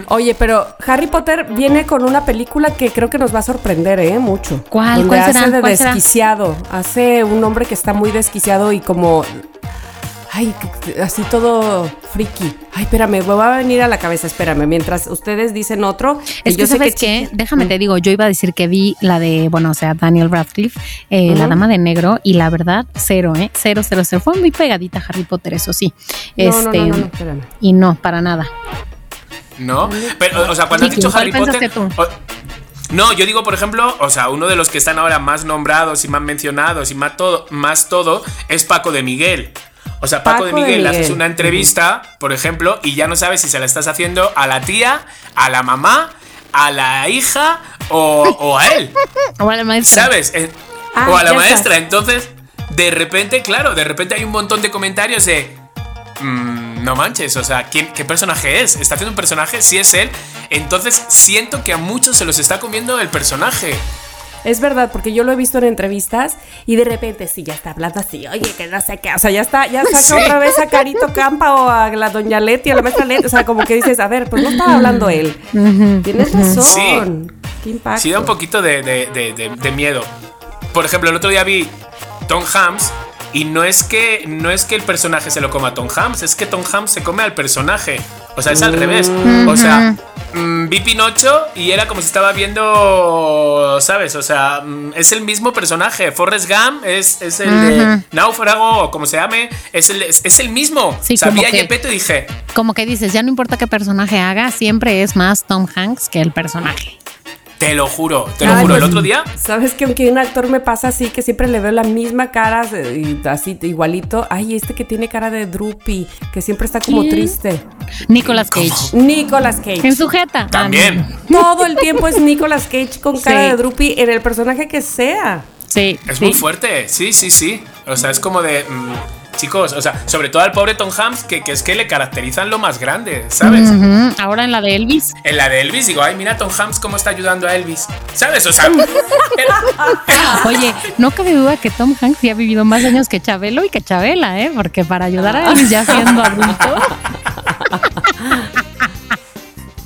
oye, pero Harry Potter viene con una película que creo que nos va a sorprender, ¿eh? Mucho. ¿Cuál? Donde ¿Cuál hace será? de ¿Cuál será? desquiciado. Hace un hombre que está muy desquiciado y como. Ay, así todo friki. Ay, espérame, me va a venir a la cabeza, espérame. Mientras ustedes dicen otro. Es y que, yo sé ¿sabes que qué? Déjame Mm. te digo, yo iba a decir que vi la de, bueno, o sea, Daniel Radcliffe, eh, La. Dama de Negro, y la verdad, cero, ¿eh? Cero, cero, cero. Fue muy pegadita a Harry Potter, eso sí. No, no, este, no, no, no, espérame. Y no, para nada. ¿No? Pero, o sea, cuando has dicho ¿cuál Harry Potter. pensaste tú? o- no, yo digo, por ejemplo, o sea, uno de los que están ahora más nombrados y más mencionados y más todo, más todo es Paco de Miguel. O sea, Paco, de de Miguel, le haces una entrevista, por ejemplo, y ya no sabes si se la estás haciendo a la tía, a la mamá, a la hija o, o a él. O a la maestra. ¿Sabes? Eh, Ah, o a la maestra. estás. Entonces, de repente, claro, de repente hay un montón de comentarios de. "Mm, no manches, o sea, ¿quién, ¿qué personaje es? ¿Está haciendo un personaje? Si es él. Entonces siento que a muchos se los está comiendo el personaje. Es verdad, porque yo lo he visto en entrevistas y de repente sí, ya está hablando así, oye, que no sé qué, o sea, ya está, ya saca Sí. otra vez a Carito Campa o a la doña Leti, a la maestra Leti, o sea, como que dices, a ver, pues no estaba hablando él. Tienes razón. Sí. Qué impacto. Sí da un poquito de, de- de- de- de miedo. Por ejemplo, el otro día vi Tom Hanks y no es que no es que el personaje se lo coma a Tom Hanks, es que Tom Hanks se come al personaje. O sea, es al revés. O sea, mm, vi Pinocho y era como si estaba viendo, ¿sabes? O sea, mm, es el mismo personaje. Forrest Gump es, es el de Náufrago o como se llame, es el, es, es el mismo. Sí, o sea, vi a que- Yepeto y dije, Como que dices, ya no importa qué personaje haga, siempre es más Tom Hanks que el personaje. Te lo juro, te lo Ay, juro. El pues, otro día ¿Sabes que aunque un actor me pasa así, que siempre le veo la misma cara y así igualito? Ay, este que tiene cara de droopy, que siempre está como ¿Quién? triste. Nicolas ¿Cómo? Cage. Nicolas Cage. En sujeta. también. Todo el tiempo es Nicolas Cage con cara Sí. de droopy en el personaje que sea. Sí. Es sí. muy fuerte, sí, sí, sí. O sea, es como de. mm, chicos, o sea, sobre todo al pobre Tom Hanks, que, que es que le caracterizan lo más grande, ¿sabes? Ahora en la de Elvis. En la de Elvis, digo, ay, mira Tom Hanks cómo está ayudando a Elvis. ¿Sabes? O sea, Oye, no cabe duda que Tom Hanks ya ha vivido más años que Chabelo y que Chabela, ¿eh? Porque para ayudar a Elvis ya siendo adulto.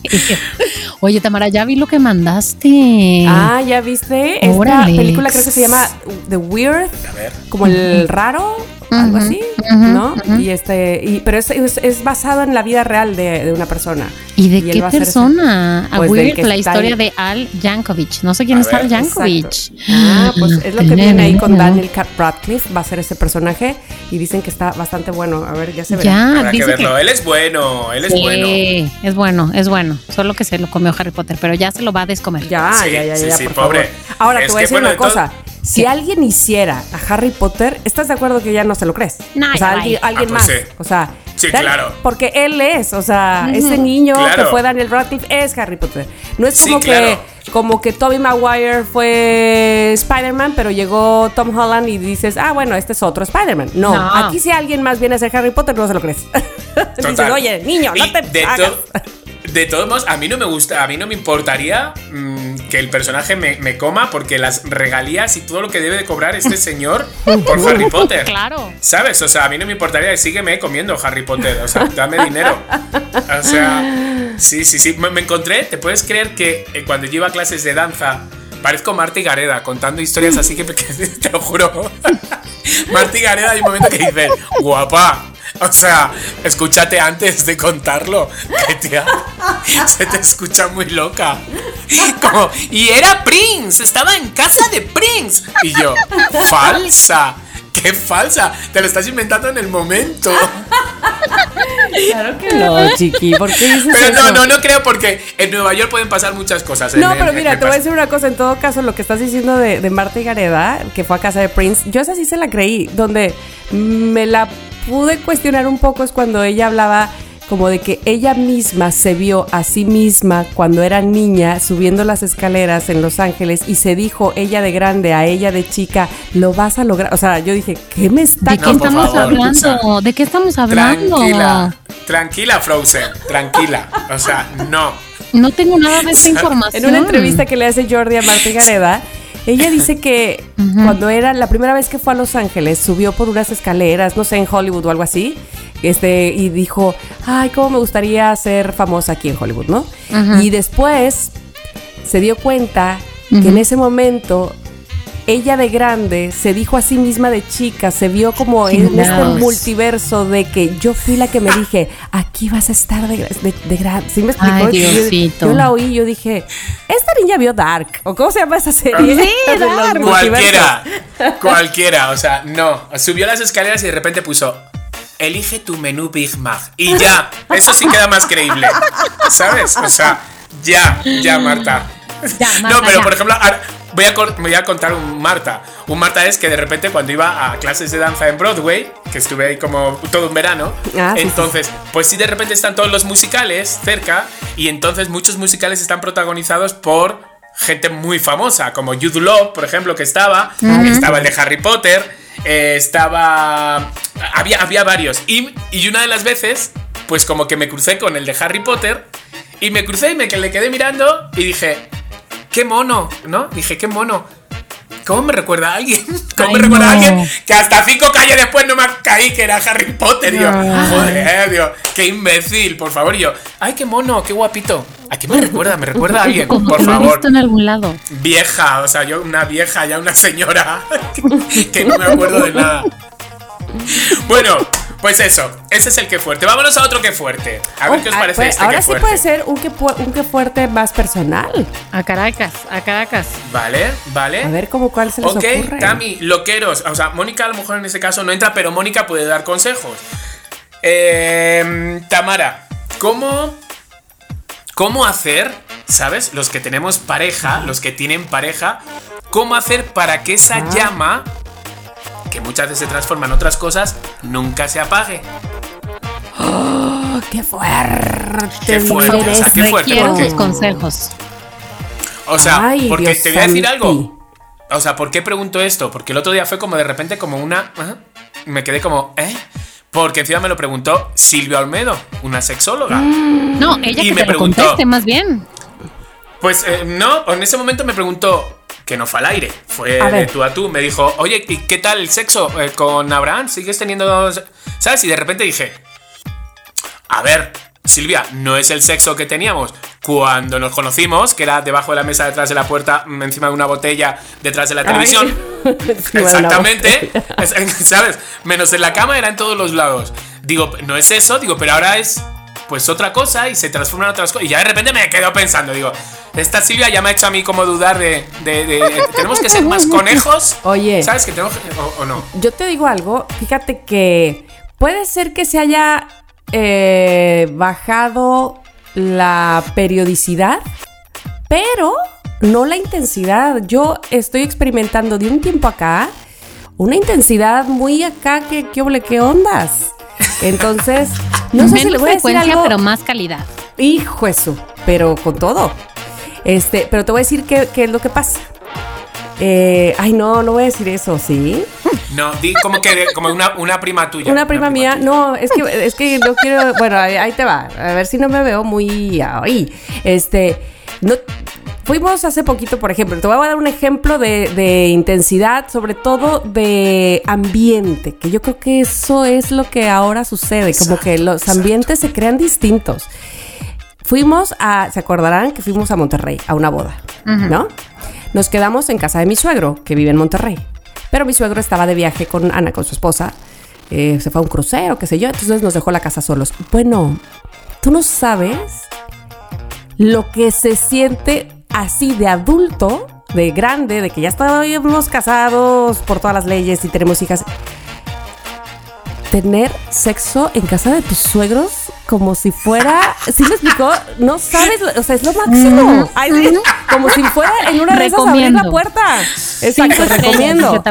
Oye, Tamara, ya vi lo que mandaste. Ah, ¿ya viste? Esta Órale. película creo que se llama The Weird, a ver. como el raro, algo así, ¿no? Y este, y, pero es, es, es basado en la vida real de, de una persona. ¿Y de él qué a ese- persona? A Pues del Weird, que la historia ahí. de Al Yankovic. No sé quién A es ver. Al Yankovic. Exacto. Ah, pues es lo que viene ahí con. Daniel Cat- Radcliffe, va a ser ese personaje y dicen que está bastante bueno. A ver, ya se verá. Ya, Habrá que dice verlo. Él es bueno, él es Sí, bueno. es bueno, es bueno. Solo que se lo comió Harry Potter, pero ya se lo va a descomer. Ya, Sí, ya, ya, sí, ya, sí, por pobre. favor. Ahora Es te voy a que, decir bueno, una todo- Si alguien hiciera a Harry Potter, ¿estás de acuerdo que ya no se lo crees? No, o sea, alguien, Ah, pues más. sí. O sea, Sí, claro. Porque él es, o sea, ese niño Claro. que fue Daniel Radcliffe es Harry Potter. No es Sí, como claro. que como que Tobey Maguire fue Spider-Man, pero llegó Tom Holland y dices, ah, bueno, este es otro Spider-Man. No, No. aquí si alguien más viene a ser Harry Potter, no se lo crees. dices, oye, niño, no te de, hagas. de todos modos, a mí no me gusta, a mí no me importaría mm, que el personaje me, me coma porque las regalías y todo lo que debe de cobrar este señor por Harry Potter. Claro. ¿Sabes? O sea, a mí no me importaría que sígueme comiendo Harry Potter. O sea, dame dinero. O sea, sí, sí, sí. Me, me encontré, ¿te puedes creer que eh, cuando yo iba a clases de danza, parezco Marta y Gareda contando historias así que, te lo juro. Marta y Gareda hay un momento que dice, guapa. O sea, escúchate antes de contarlo. Que tía, se te escucha muy loca. Como, y era Prince, estaba en casa de Prince. Y yo, falsa. ¡Qué falsa! Te lo estás inventando en el momento. Claro que no, chiqui, ¿por qué dices Pero no, eso? no, no creo porque en Nueva York pueden pasar muchas cosas. No, En- pero en- mira, en- te voy a decir una cosa. En todo caso, lo que estás diciendo de, de Marta y Gareda, que fue a casa de Prince, yo esa sí se la creí. Donde me la pude cuestionar un poco es cuando ella hablaba como de que ella misma se vio a sí misma cuando era niña subiendo las escaleras en Los Ángeles y se dijo ella de grande a ella de chica, lo vas a lograr. O sea, yo dije, ¿qué me está ¿De qué No, estamos favor, hablando? ¿De qué estamos hablando? Tranquila, tranquila, Frozen, tranquila. O sea, no. No tengo nada de esta información. En una entrevista que le hace Jordi a Marta Gareda, ella dice que cuando era la primera vez que fue a Los Ángeles, subió por unas escaleras, no sé, en Hollywood o algo así, este, y dijo, ay, cómo me gustaría ser famosa aquí en Hollywood, ¿no? Y después se dio cuenta que en ese momento ella de grande se dijo a sí misma de chica, se vio como en este multiverso de que yo fui la que me dije, aquí vas a estar de, de, de grande. ¿Sí me explicó? Ay, Yo- la oí y yo dije, esta niña vio Dark. ¿O cómo se llama esa serie? Sí, Dark. Cualquiera, cualquiera. O sea, no. Subió las escaleras y de repente puso. Elige tu menú Big Mac. Y ya. Eso sí queda más creíble. ¿Sabes? O sea, ya, ya, Marta. Ya, no, Marta, pero ya. por ejemplo, ahora, voy a, voy a contar un Marta. Un Marta es que de repente cuando iba a clases de danza en Broadway, que estuve ahí como todo un verano, Ah, sí, sí, entonces, pues sí, de repente están todos los musicales cerca y entonces muchos musicales están protagonizados por gente muy famosa, como Jude Law, por ejemplo, que estaba, estaba el de Harry Potter, eh, estaba... Había, había varios. Y, y una de las veces, pues como que me crucé con el de Harry Potter y me crucé y me le quedé mirando y dije, qué mono, ¿no? Dije, qué mono. ¿Cómo me recuerda a alguien? ¿Cómo Ay, me recuerda a alguien que hasta cinco calles después no me caí que era Harry Potter? Yo, joder, Dios, qué imbécil, por favor. Y yo, ay, qué mono, qué guapito. ¿A qué me recuerda? ¿Me recuerda a alguien? Como Por que lo he favor. visto en algún lado. Vieja, o sea, yo una vieja, ya una señora, que no me acuerdo de nada. Bueno, pues eso, ese es el que fuerte. Vámonos a otro que fuerte. A ver qué os Ah, parece pues, este ahora que sí fuerte. puede ser un que, pu- un que fuerte más personal. A Caracas, a Caracas. Vale, vale. A ver cómo cuál se les Ok, ocurre. Tami, loqueros. O sea, Mónica a lo mejor en ese caso no entra, pero Mónica puede dar consejos. Eh, Tamara, ¿cómo, ¿cómo hacer, sabes? Los que tenemos pareja, los que tienen pareja, ¿cómo hacer para que esa Ah. llama, que muchas veces se transforma en otras cosas, nunca se apague? Oh, ¡Qué fuerte! Qué fuerte, o sea, qué fuerte, Requiero porque- sus consejos. O sea, Ay, porque Dios te voy a decir santi. algo. O sea, ¿por qué pregunto esto? Porque el otro día fue como de repente como una... me quedé como, ¿eh? Porque encima me lo preguntó Silvia Olmedo, una sexóloga. No, ella Y que me te lo preguntó. conteste más bien. Pues eh, no, en ese momento me preguntó, que no fue al aire, fue A de ver. tú a tú. Me dijo, oye, ¿y qué tal el sexo eh, con Abraham? ¿Sigues teniendo... ¿Sabes? Y de repente dije, a ver, Silvia, no es el sexo que teníamos cuando nos conocimos, que era debajo de la mesa, detrás de la puerta, mm, encima de una botella, detrás de la televisión. Exactamente, Es- ¿sabes? Menos en la cama era en todos los lados. Digo, no es eso, digo, pero ahora es pues otra cosa y se transforma en otras cosas. Y ya de repente me quedo pensando, digo, esta Silvia ya me ha hecho a mí como dudar de, de- de- tenemos que ser más conejos. Oye. ¿Sabes que tenemos que- o, o no? Yo te digo algo, fíjate que puede ser que se haya eh, bajado la periodicidad, pero no la intensidad. Yo estoy experimentando de un tiempo acá una intensidad muy acá que qué qué ondas. Entonces, no sé si le voy a decir algo. pero más calidad. Hijo eso, pero con todo. Este, pero te voy a decir qué, qué es lo que pasa. Eh, ay, no, no voy a decir eso, ¿sí? No, di como que como una, una prima tuya. Una prima mía, tuya. no, es que, es que no quiero, bueno, ahí ahí te va, a ver si no me veo muy ahí. Este, no, fuimos hace poquito, por ejemplo, te voy a dar un ejemplo de, de intensidad, sobre todo de ambiente, que yo creo que eso es lo que ahora sucede, como que los exacto. ambientes se crean distintos. Fuimos a, se acordarán que fuimos a Monterrey, a una boda, ¿no? Nos quedamos en casa de mi suegro, que vive en Monterrey. Pero mi suegro estaba de viaje con Ana, con su esposa. Eh, se fue a un crucero, qué sé yo. Entonces nos dejó la casa solos. Bueno, tú no sabes lo que se siente así de adulto, de grande, de que ya estábamos casados por todas las leyes y tenemos hijas. Tener sexo en casa de tus suegros como si fuera, ¿sí me explicó? No sabes, o sea, es lo máximo. Ay, sí, como si fuera en una esas abrir la puerta. Exacto, recomiendo.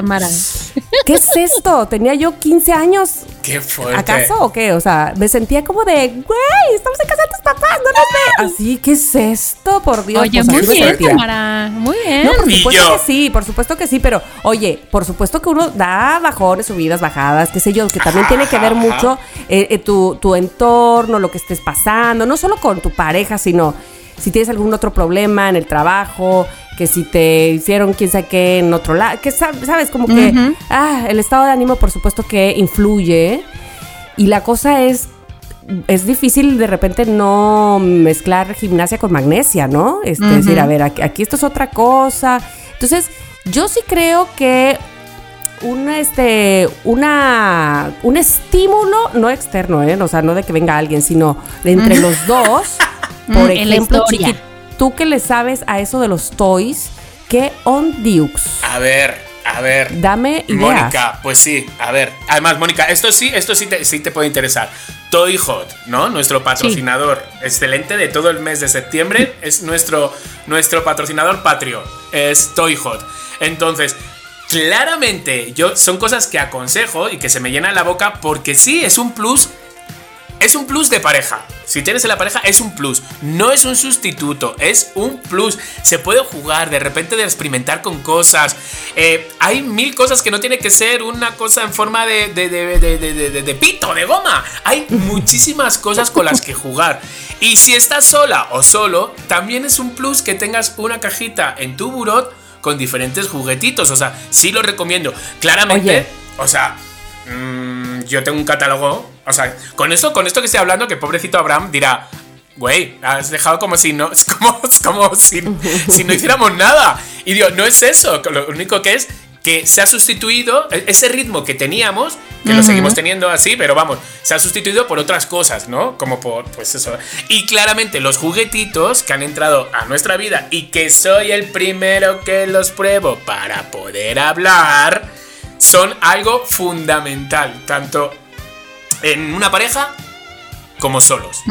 ¿Qué es esto? Tenía yo 15 años. Qué fuerte. ¿Acaso o qué? O sea, me sentía como de, güey, estamos en casa de tus papás, no nos ve. Así, ¿qué es esto? Por Dios. Oye, pues, muy bien. Tamara. Muy bien. No, por supuesto que sí, por supuesto que sí, pero oye, por supuesto que uno da bajones, subidas, bajadas, qué sé yo, que también tiene que ver Ajá. mucho eh, eh, tu, tu entorno, lo que estés pasando, no solo con tu pareja, sino si tienes algún otro problema en el trabajo, que si te hicieron quién sabe qué en otro lado, que sab- sabes, como que ah, el estado de ánimo por supuesto que influye y la cosa es es difícil de repente no mezclar gimnasia con magnesia, ¿no? Este, Ujú. decir, a ver, aquí, aquí esto es otra cosa. Entonces, yo sí creo que un este una un estímulo no externo, ¿eh? O sea, no de que venga alguien, sino de entre los dos. Por Mm, ejemplo. Chiqui, tú que le sabes a eso de los toys, ¿qué on Dukes? A ver, a ver. Dame ideas. Mónica, pues sí, a ver. Además, Mónica, esto sí, esto sí te, sí te puede interesar. Toy Hot, ¿no? Nuestro patrocinador excelente de todo el mes de septiembre. Es nuestro, nuestro patrocinador patrio. Es Toy Hot. Entonces, claramente, yo son cosas que aconsejo y que se me llena la boca porque sí, es un plus. Es un plus de pareja. Si tienes en la pareja, es un plus. No es un sustituto, es un plus. Se puede jugar, de repente de experimentar con cosas. Eh, hay mil cosas que no tiene que ser una cosa en forma de, de, de, de, de pito, de goma. Hay muchísimas cosas con las que jugar. Y si estás sola o solo, también es un plus que tengas una cajita en tu burot con diferentes juguetitos. O sea, sí lo recomiendo. Claramente, Oye. o sea, mm, yo tengo un catálogo. O sea, con esto, con esto que estoy hablando, que pobrecito Abraham dirá. Güey, has dejado como si no, como, como si, si no hiciéramos nada. Y digo, no es eso. Lo único que es que se ha sustituido e- ese ritmo que teníamos, que lo seguimos teniendo así, pero vamos, se ha sustituido por otras cosas, ¿no? Como por, pues eso. Y claramente los juguetitos que han entrado a nuestra vida y que soy el primero que los pruebo para poder hablar, son algo fundamental, tanto en una pareja como solos.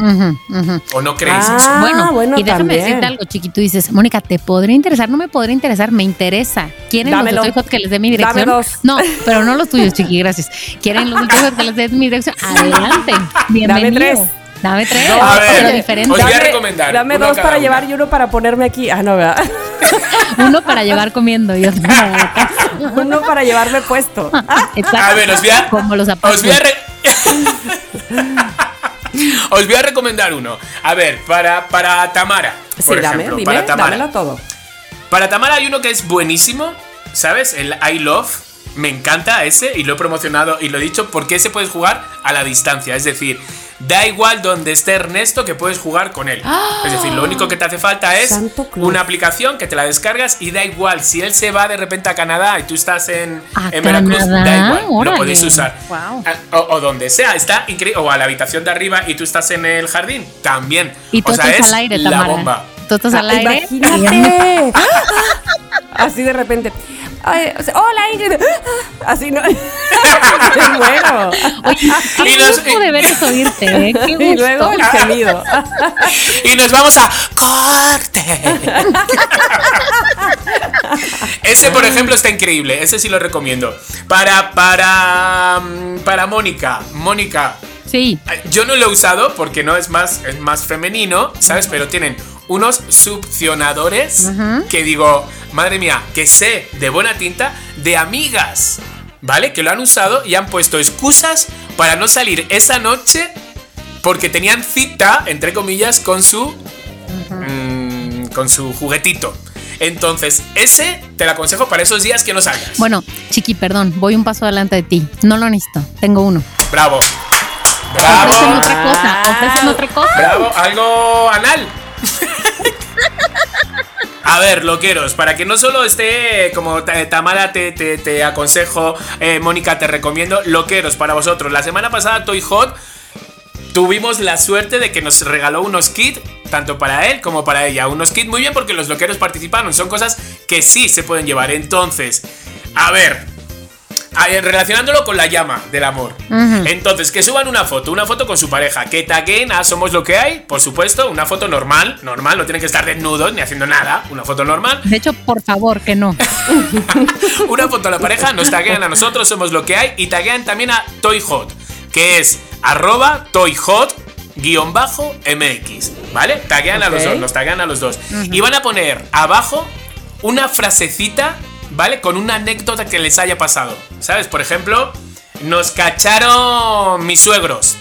¿O no creéis Ah, eso? bueno, bueno, y déjame también. decirte algo, chiquito. Dices, Mónica, ¿te podría interesar? No me podría interesar, me interesa. ¿Quieren Dámelo. los Hot que les dé mi dirección? No, pero no los tuyos, chiqui, gracias. ¿Quieren los Hot que les dé mi dirección? Adelante. Bienvenido. tres. Dame tres. No, A ver, pero diferente. os voy a recomendar Dame dos para una. llevar y uno para ponerme aquí. Ah, no, ¿verdad? Uno para llevar comiendo y otro para la casa. uno para llevarme puesto. Exacto. A ver, os voy a, Como los os zapatos. voy a re- Os voy a recomendar uno. A ver, para, para Tamara. Sí, por dame, ejemplo, dime, para Tamara. dámelo todo. Para Tamara hay uno que es buenísimo, ¿sabes? El I Love. Me encanta ese y lo he promocionado y lo he dicho porque ese puedes jugar a la distancia. Es decir, da igual donde esté Ernesto que puedes jugar con él. Es decir, lo único que te hace falta es una aplicación que te la descargas y da igual. Si él se va de repente a Canadá y tú estás en, ¿A en Veracruz, Canadá? da igual. Lo podéis usar. Guau. A- O, o donde sea, está increíble. O a la habitación de arriba y tú estás en el jardín, también. Y tú o sea, estás es al aire, la Tamara. bomba. Tú estás al Ah, aire. Imagínate. Así de repente. Ay, o sea, hola Ingrid. Así no. Qué bueno. Oye, qué Y nos- gusto de veras oírte, ¿eh? Qué gusto. Y luego el gemido. Y nos vamos a corte. Ese, por ejemplo, está increíble. Ese sí lo recomiendo. Para, para, mm, para Mónica. Mónica, Sí. yo no lo he usado porque no es más, es más femenino, ¿sabes? Pero tienen unos succionadores que digo, madre mía, que sé de buena tinta de amigas, ¿vale? Que lo han usado y han puesto excusas para no salir esa noche porque tenían cita, entre comillas, con su, mm, con su juguetito. Entonces, ese te lo aconsejo para esos días que no salgas. Bueno, chiqui, perdón, voy un paso adelante de ti. No lo necesito, tengo uno. Bravo. Ofrecen Bravo. otra cosa, ofrecen otra cosa. Bravo, algo anal. A ver, loqueros, para que no solo esté como ta- Tamara te, te- te aconsejo, eh, Mónica te recomiendo, loqueros para vosotros. La semana pasada Toy Hot tuvimos la suerte de que nos regaló unos kits, tanto para él como para ella. Unos kits muy bien porque los loqueros participaron, son cosas que sí se pueden llevar. Entonces, a ver, eh, relacionándolo con la llama del amor. Entonces, que suban una foto, una foto con su pareja, que taguen a Somos lo que hay, por supuesto, una foto normal, normal, no tienen que estar desnudos ni haciendo nada, una foto normal. De hecho, por favor, que no. una foto a la pareja, nos taguean a nosotros, somos lo que hay, y taguean también a Toy Hot, que es arroba Toy Hot guion bajo MX, ¿vale? Taguean a los dos, nos taguean a los dos. Y van a poner abajo una frasecita, ¿vale? Con una anécdota que les haya pasado, ¿sabes? Por ejemplo, nos cacharon mis suegros.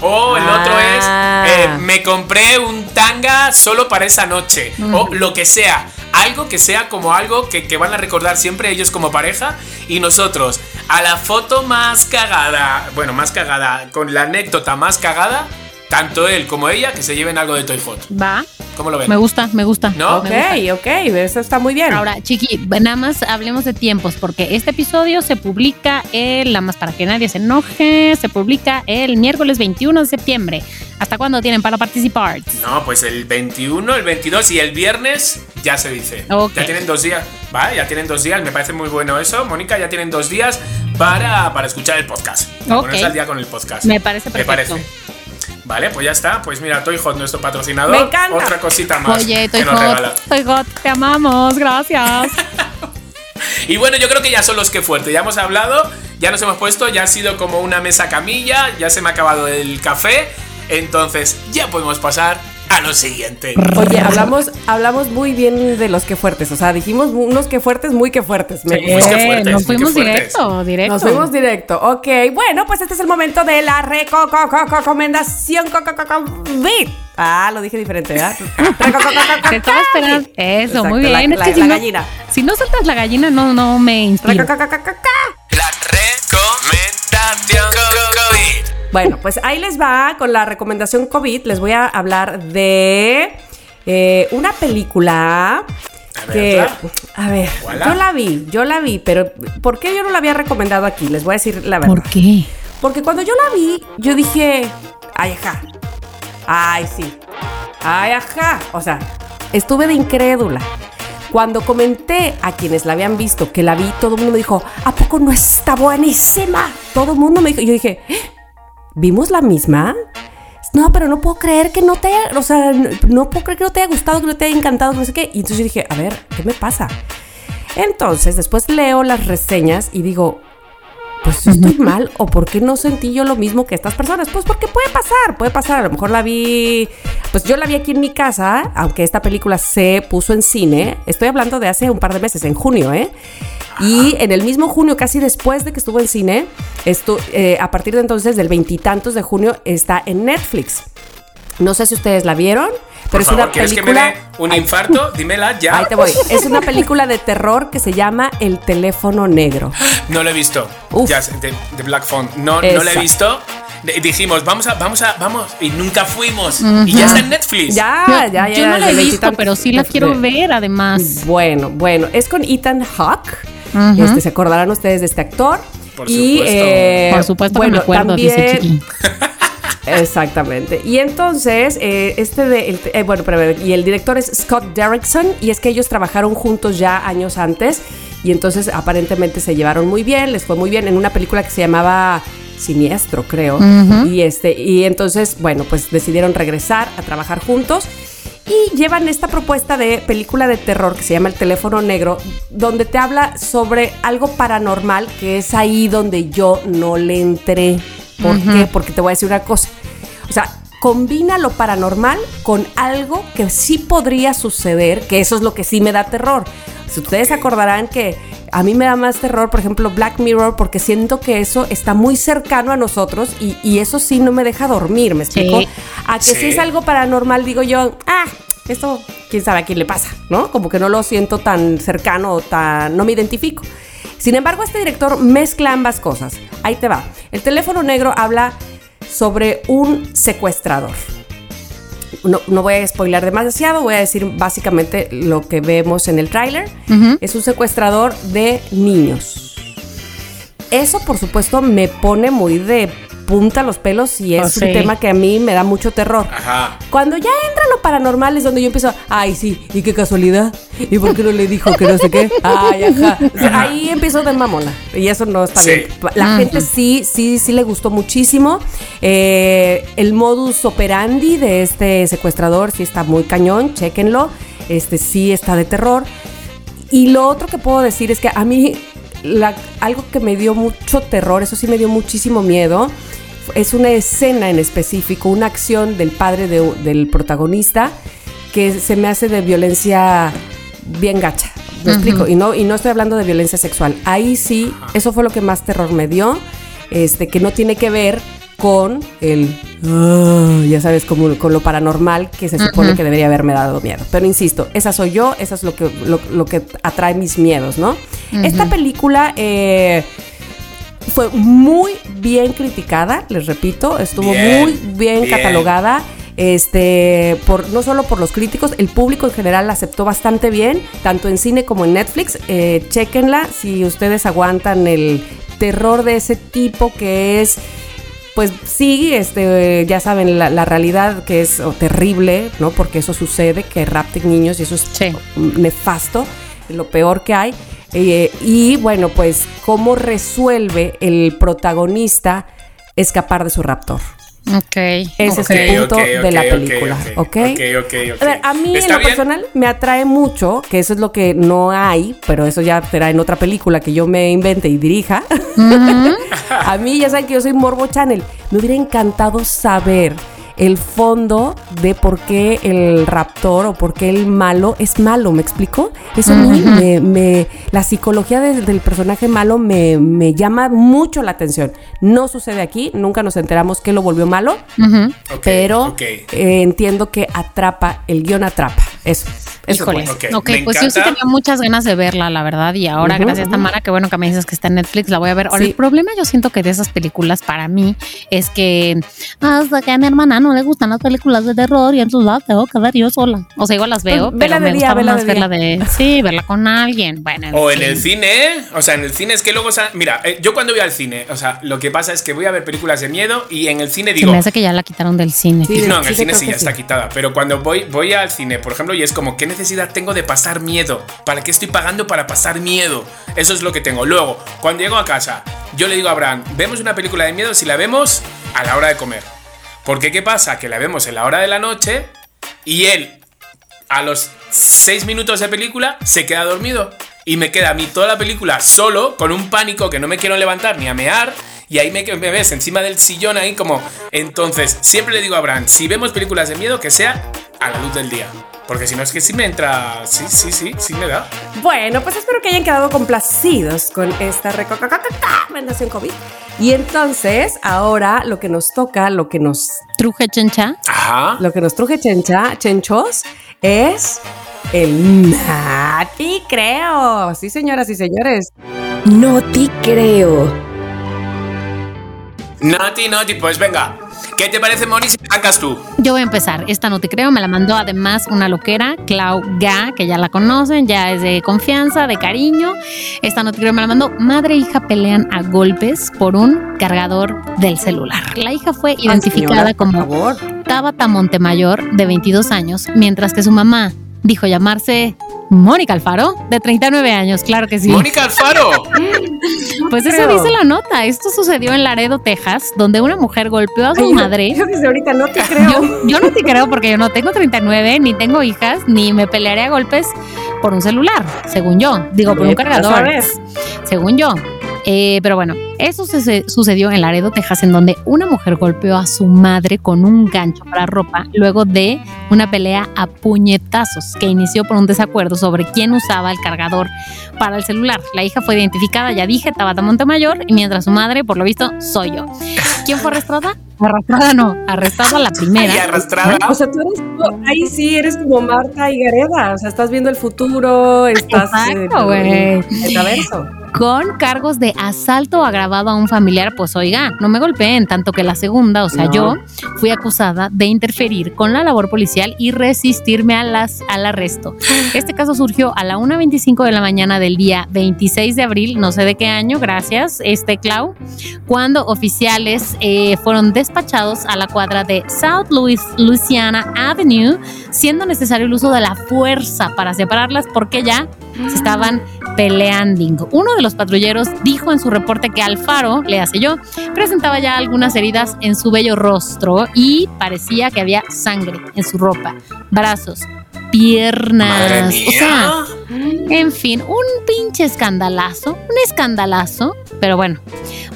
O el otro es, Ah. eh, me compré un tanga solo para esa noche. O lo que sea. Algo que sea como algo que, que van a recordar siempre ellos como pareja. Y nosotros, a la foto más cagada, bueno, más cagada, con la anécdota más cagada, tanto él como ella que se lleven algo de Toy Hot. Va. ¿Cómo lo ven? Me gusta, me gusta. ¿No? Me gusta. Ok, ok, eso está muy bien. Ahora, Chiqui, nada más hablemos de tiempos, porque este episodio se publica el, nada más para que nadie se enoje, se publica el miércoles 21 de septiembre. ¿Hasta cuándo tienen para participar? No, pues el 21, el 22 y el viernes ya se dice. Ok. Ya tienen dos días, ¿vale? Ya tienen dos días, me parece muy bueno eso. Mónica, ya tienen dos días para, para escuchar el podcast. Para Ok. ponerse al día con el podcast. Me parece ¿Te perfecto. parece? Vale, pues ya está. Pues mira, Toy Hot, nuestro patrocinador. Me encanta. Otra cosita más. Oye, que Toy nos regala. Hot, Toy Hot, te amamos, gracias. Y bueno, yo creo que ya son los que fuerte. Ya hemos hablado, ya nos hemos puesto, ya ha sido como una mesa camilla, ya se me ha acabado el café. Entonces, ya podemos pasar a lo siguiente. Oye, hablamos, hablamos muy bien de los que fuertes. O sea, dijimos unos que fuertes, muy que fuertes. Me Sí. Eh, fuertes, nos fuimos fuertes. directo, directo. Nos fuimos directo. Ok, bueno, pues este es el momento de la reco- co- co- recomendación co- co- co- COVID. Ah, lo dije diferente, ¿verdad? Te estaba esperando. Eso, Exacto, muy la- bien. es la- que si la no, gallina. Si no sueltas la gallina, no, no me inspiro. Bueno, pues ahí les va con la recomendación COVID. Les voy a hablar de eh, una película que, a ver, Voilà. yo la vi, yo la vi, pero ¿por qué yo no la había recomendado aquí? Les voy a decir la verdad. ¿Por qué? Porque cuando yo la vi, yo dije, ay, ajá. Ay, sí. Ay, ajá. O sea, estuve de incrédula. Cuando comenté a quienes la habían visto que la vi, todo el mundo me dijo, ¿a poco no está buenísima? Todo el mundo me dijo, yo dije, "¿Eh? ¿Vimos la misma? No, pero no puedo creer que no te haya, o sea, no, puedo creer que no te haya gustado, que no te haya encantado, que no sé qué. Y entonces yo dije, a ver, ¿qué me pasa? Entonces, después leo las reseñas y digo, pues estoy mal o por qué no sentí yo lo mismo que estas personas. Pues porque puede pasar, puede pasar. A lo mejor la vi, pues yo la vi aquí en mi casa, aunque esta película se puso en cine. Estoy hablando de hace un par de meses, en junio, ¿eh? Y en el mismo junio, casi después de que estuvo en cine, esto, eh, a partir de entonces, del veintitantos de junio, está en Netflix. No sé si ustedes la vieron, pero Por es favor, una ¿quieres que película. me dé un infarto? Dímela ya. Ahí te voy. Es una película de terror que se llama El teléfono negro. No lo he visto. Uf. Ya, de, de Black Phone. No, no lo he visto. Dijimos, vamos a, vamos a, vamos. Y nunca fuimos. Y ya está en Netflix. Ya, ya, ya. yo no la he de visto, pero sí la de- quiero ver además. Bueno, bueno, es con Ethan Hawke. Ujú. Este, se acordarán ustedes de este actor. Por y, supuesto. eh, Por supuesto bueno, que me acuerdo, dice también- Chiqui. Exactamente. Y entonces, eh, este de, el- eh, bueno, pero, y el director es Scott Derrickson, y es que ellos trabajaron juntos ya años antes, y entonces aparentemente se llevaron muy bien, les fue muy bien en una película que se llamaba Siniestro, creo. Y este, y entonces, bueno, pues decidieron regresar a trabajar juntos. Y llevan esta propuesta de película de terror que se llama El teléfono negro, donde te habla sobre algo paranormal, que es ahí donde yo no le entré. ¿Por qué? Porque te voy a decir una cosa. O sea, combina lo paranormal con algo que sí podría suceder, que eso es lo que sí me da terror. Si ustedes acordarán que a mí me da más terror, por ejemplo, Black Mirror, porque siento que eso está muy cercano a nosotros y, y eso sí no me deja dormir, ¿me explico? Sí. A que Sí. si es algo paranormal, digo yo, ah, esto quién sabe a quién le pasa, ¿no? Como que no lo siento tan cercano, o tan, no me identifico. Sin embargo, este director mezcla ambas cosas. Ahí te va. El teléfono negro habla sobre un secuestrador. No, no voy a spoiler demasiado, voy a decir básicamente lo que vemos en el tráiler. Es un secuestrador de niños. Eso, por supuesto, me pone muy de punta los pelos y es Oh, un sí. tema que a mí me da mucho terror. Ajá. Cuando ya entra lo paranormal es donde yo empiezo, ay, sí, y qué casualidad, y por qué no le dijo que no sé qué, ay, ajá. O sea, Ajá. ahí empiezo de mamona, y eso no está Sí. bien. La gente sí, sí, sí le gustó muchísimo. Eh, el modus operandi de este secuestrador sí está muy cañón, chéquenlo. Este sí está de terror. Y lo otro que puedo decir es que a mí la- algo que me dio mucho terror, eso sí me dio muchísimo miedo, es una escena en específico, una acción del padre de- del protagonista que se me hace de violencia bien gacha. ¿Me explico? Y no, y no estoy hablando de violencia sexual. Ahí sí, eso fue lo que más terror me dio, este, que no tiene que ver con el, ya sabes, como con lo paranormal que se supone que debería haberme dado miedo. Pero insisto, esa soy yo, esa es lo que, lo, lo que atrae mis miedos, ¿no? Esta película eh, fue muy bien criticada, les repito, estuvo Bien, muy bien, bien. catalogada. Este, por, no solo por los críticos, el público en general la aceptó bastante bien, tanto en cine como en Netflix. Eh, chéquenla si ustedes aguantan el terror de ese tipo que es pues sí, este, ya saben, la, la realidad que es oh, terrible, ¿no? Porque eso sucede, que rapten niños y eso es Sí. nefasto, lo peor que hay. Eh, y bueno, pues cómo resuelve el protagonista escapar de su raptor. Ok. Ese es el punto de la película, ok, ¿ok? ok, ok, ok. A ver, a mí en ¿Está lo bien? personal me atrae mucho, que eso es lo que no hay, pero eso ya será en otra película que yo me invente y dirija. a mí ya saben que yo soy Morbo Channel. Me hubiera encantado saber el fondo de por qué el raptor o por qué el malo es malo, ¿me explico? Eso a mí me, me- la psicología de- del personaje malo me, me llama mucho la atención. No sucede aquí, nunca nos enteramos que lo volvió malo, pero eh, entiendo que atrapa, el guion atrapa. Eso. eso Híjole. pues. Ok, Ok, me pues yo sí tenía muchas ganas de verla, la verdad. Y ahora, gracias ujú. Tamara, que bueno que me dices que está en Netflix, la voy a ver. Ahora, Sí. el problema yo siento que de esas películas para mí es que hasta que a mi hermana no le gustan las películas de terror y entonces las tengo que ver yo sola. O sea, igual las veo, Pues, pero de me vela más de verla de... Sí, verla con alguien. Bueno, O en el cine, o sea, en el cine es que luego. sa- Mira, eh, yo cuando voy al cine, o sea, lo que pasa es que voy a ver películas de miedo y en el cine Se digo. me hace que ya la quitaron del cine. Sí, no, en el cine sí ya está quitada. Pero cuando voy, voy al cine, por ejemplo, y es como, ¿qué necesidad tengo de pasar miedo? ¿Para qué estoy pagando para pasar miedo? Eso es lo que tengo. Luego, cuando llego a casa, yo le digo a Abraham, vemos una película de miedo si la vemos a la hora de comer. Porque ¿qué pasa? Que la vemos en la hora de la noche y él, a los seis minutos de película, se queda dormido. Y me queda a mí toda la película solo, con un pánico que no me quiero levantar ni a mear. Y ahí me, me ves encima del sillón ahí como... Entonces, siempre le digo a Abraham, si vemos películas de miedo, que sea a la luz del día. Porque si no es que sí me entra... Sí, sí, sí, sí me da. Bueno, pues espero que hayan quedado complacidos con esta recomendación COVID. Y entonces, ahora lo que nos toca, lo que nos, Truje chencha. Ajá. lo que nos truje chencha, chenchos, es el Nati Creo. Sí, señoras y señores. No te creo. Nati, Nati, pues venga. ¿Qué te parece, Moni, si arrancas tú? Yo voy a empezar. Esta no te creo. Me la mandó además una loquera, Clau Ga, que ya la conocen, ya es de confianza, de cariño. Esta no te creo me la mandó. Madre e hija pelean a golpes por un cargador del celular. La hija fue identificada señora, por como favor. Tabata Montemayor, de 22 años, mientras que su mamá dijo llamarse Mónica Alfaro, de 39 años. Claro que sí. Mónica Alfaro. Pues eso creo. dice la nota. Esto sucedió en Laredo, Texas, donde una mujer golpeó a su Ay, madre. Yo desde ahorita no te creo. Yo, yo no te creo porque yo no tengo 39, ni tengo hijas, ni me pelearé a golpes por un celular, según yo. Digo, por un cargador, según yo. Eh, pero bueno, eso sucedió en Laredo, Texas, en donde una mujer golpeó a su madre con un gancho para ropa luego de una pelea a puñetazos que inició por un desacuerdo sobre quién usaba el cargador para el celular. La hija fue identificada, ya dije, Tabata Montemayor, y mientras su madre, por lo visto, soy yo. ¿Quién fue arrestada? Arrastrada no, arrestada la primera. Y arrastrada. O sea, tú eres, tú- ahí sí eres como Marta Higareda, o sea, estás viendo el futuro, estás Exacto, eh, el con cargos de asalto agravado a un familiar, pues oiga, no me golpeen, tanto que la segunda, o sea, No. yo fui acusada de interferir con la labor policial y resistirme a las, al arresto. Este caso surgió a la 1.25 de la mañana del día 26 de abril, no sé de qué año, gracias, este Clau, cuando oficiales eh, fueron despachados a la cuadra de South Louis, Louisiana Avenue, siendo necesario el uso de la fuerza para separarlas porque ya se estaban peleando. Uno de los patrulleros dijo en su reporte que Alfaro, le hace yo, presentaba ya algunas heridas en su bello rostro y parecía que había sangre en su ropa, brazos, piernas. O sea, en fin, un pinche escandalazo, un escandalazo, pero bueno,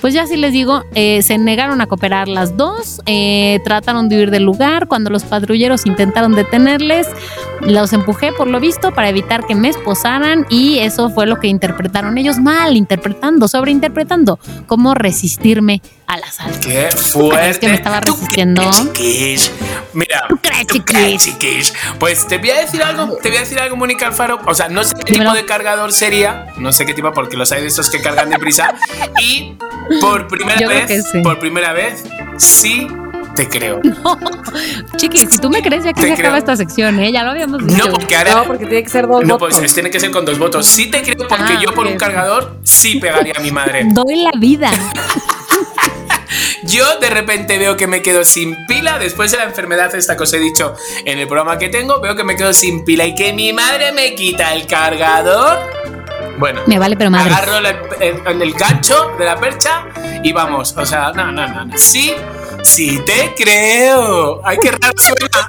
pues ya sí les digo, eh, se negaron a cooperar las dos, eh, trataron de huir del lugar, cuando los patrulleros intentaron detenerles, los empujé por lo visto para evitar que me esposaran y eso fue lo que interpretaron ellos mal, interpretando, sobreinterpretando, cómo resistirme al asalto. Qué fuerte. Es que me estaba ¿Tú resistiendo. Mira, ¿Tú crees, chiquis? chiquis? Pues te voy a decir algo, te voy a decir algo, Mónica Alfaro. O sea, no sé qué Dímelo. tipo de cargador sería, no sé qué tipo, porque los hay de estos que cargan deprisa. Y por primera Yo vez, sí. por primera vez, sí te creo. Chiquis, si tú me crees, ya que Te se creo. acaba esta sección, ¿eh? Ya lo habíamos dicho. No, porque ahora. No, porque tiene que ser dos No, votos. pues tiene que ser con dos votos. Sí te creo porque Ah, yo por ok, un cargador sí pegaría a mi madre. Doy la vida. Yo de repente veo que me quedo sin pila después de la enfermedad esta que os he dicho en el programa que tengo, veo que me quedo sin pila y que mi madre me quita el cargador. Bueno, Me vale, pero madre. agarro la- el, el gancho de la percha y vamos. O sea, no, no, no, no. Sí, Sí te creo. Ay, qué raro suena.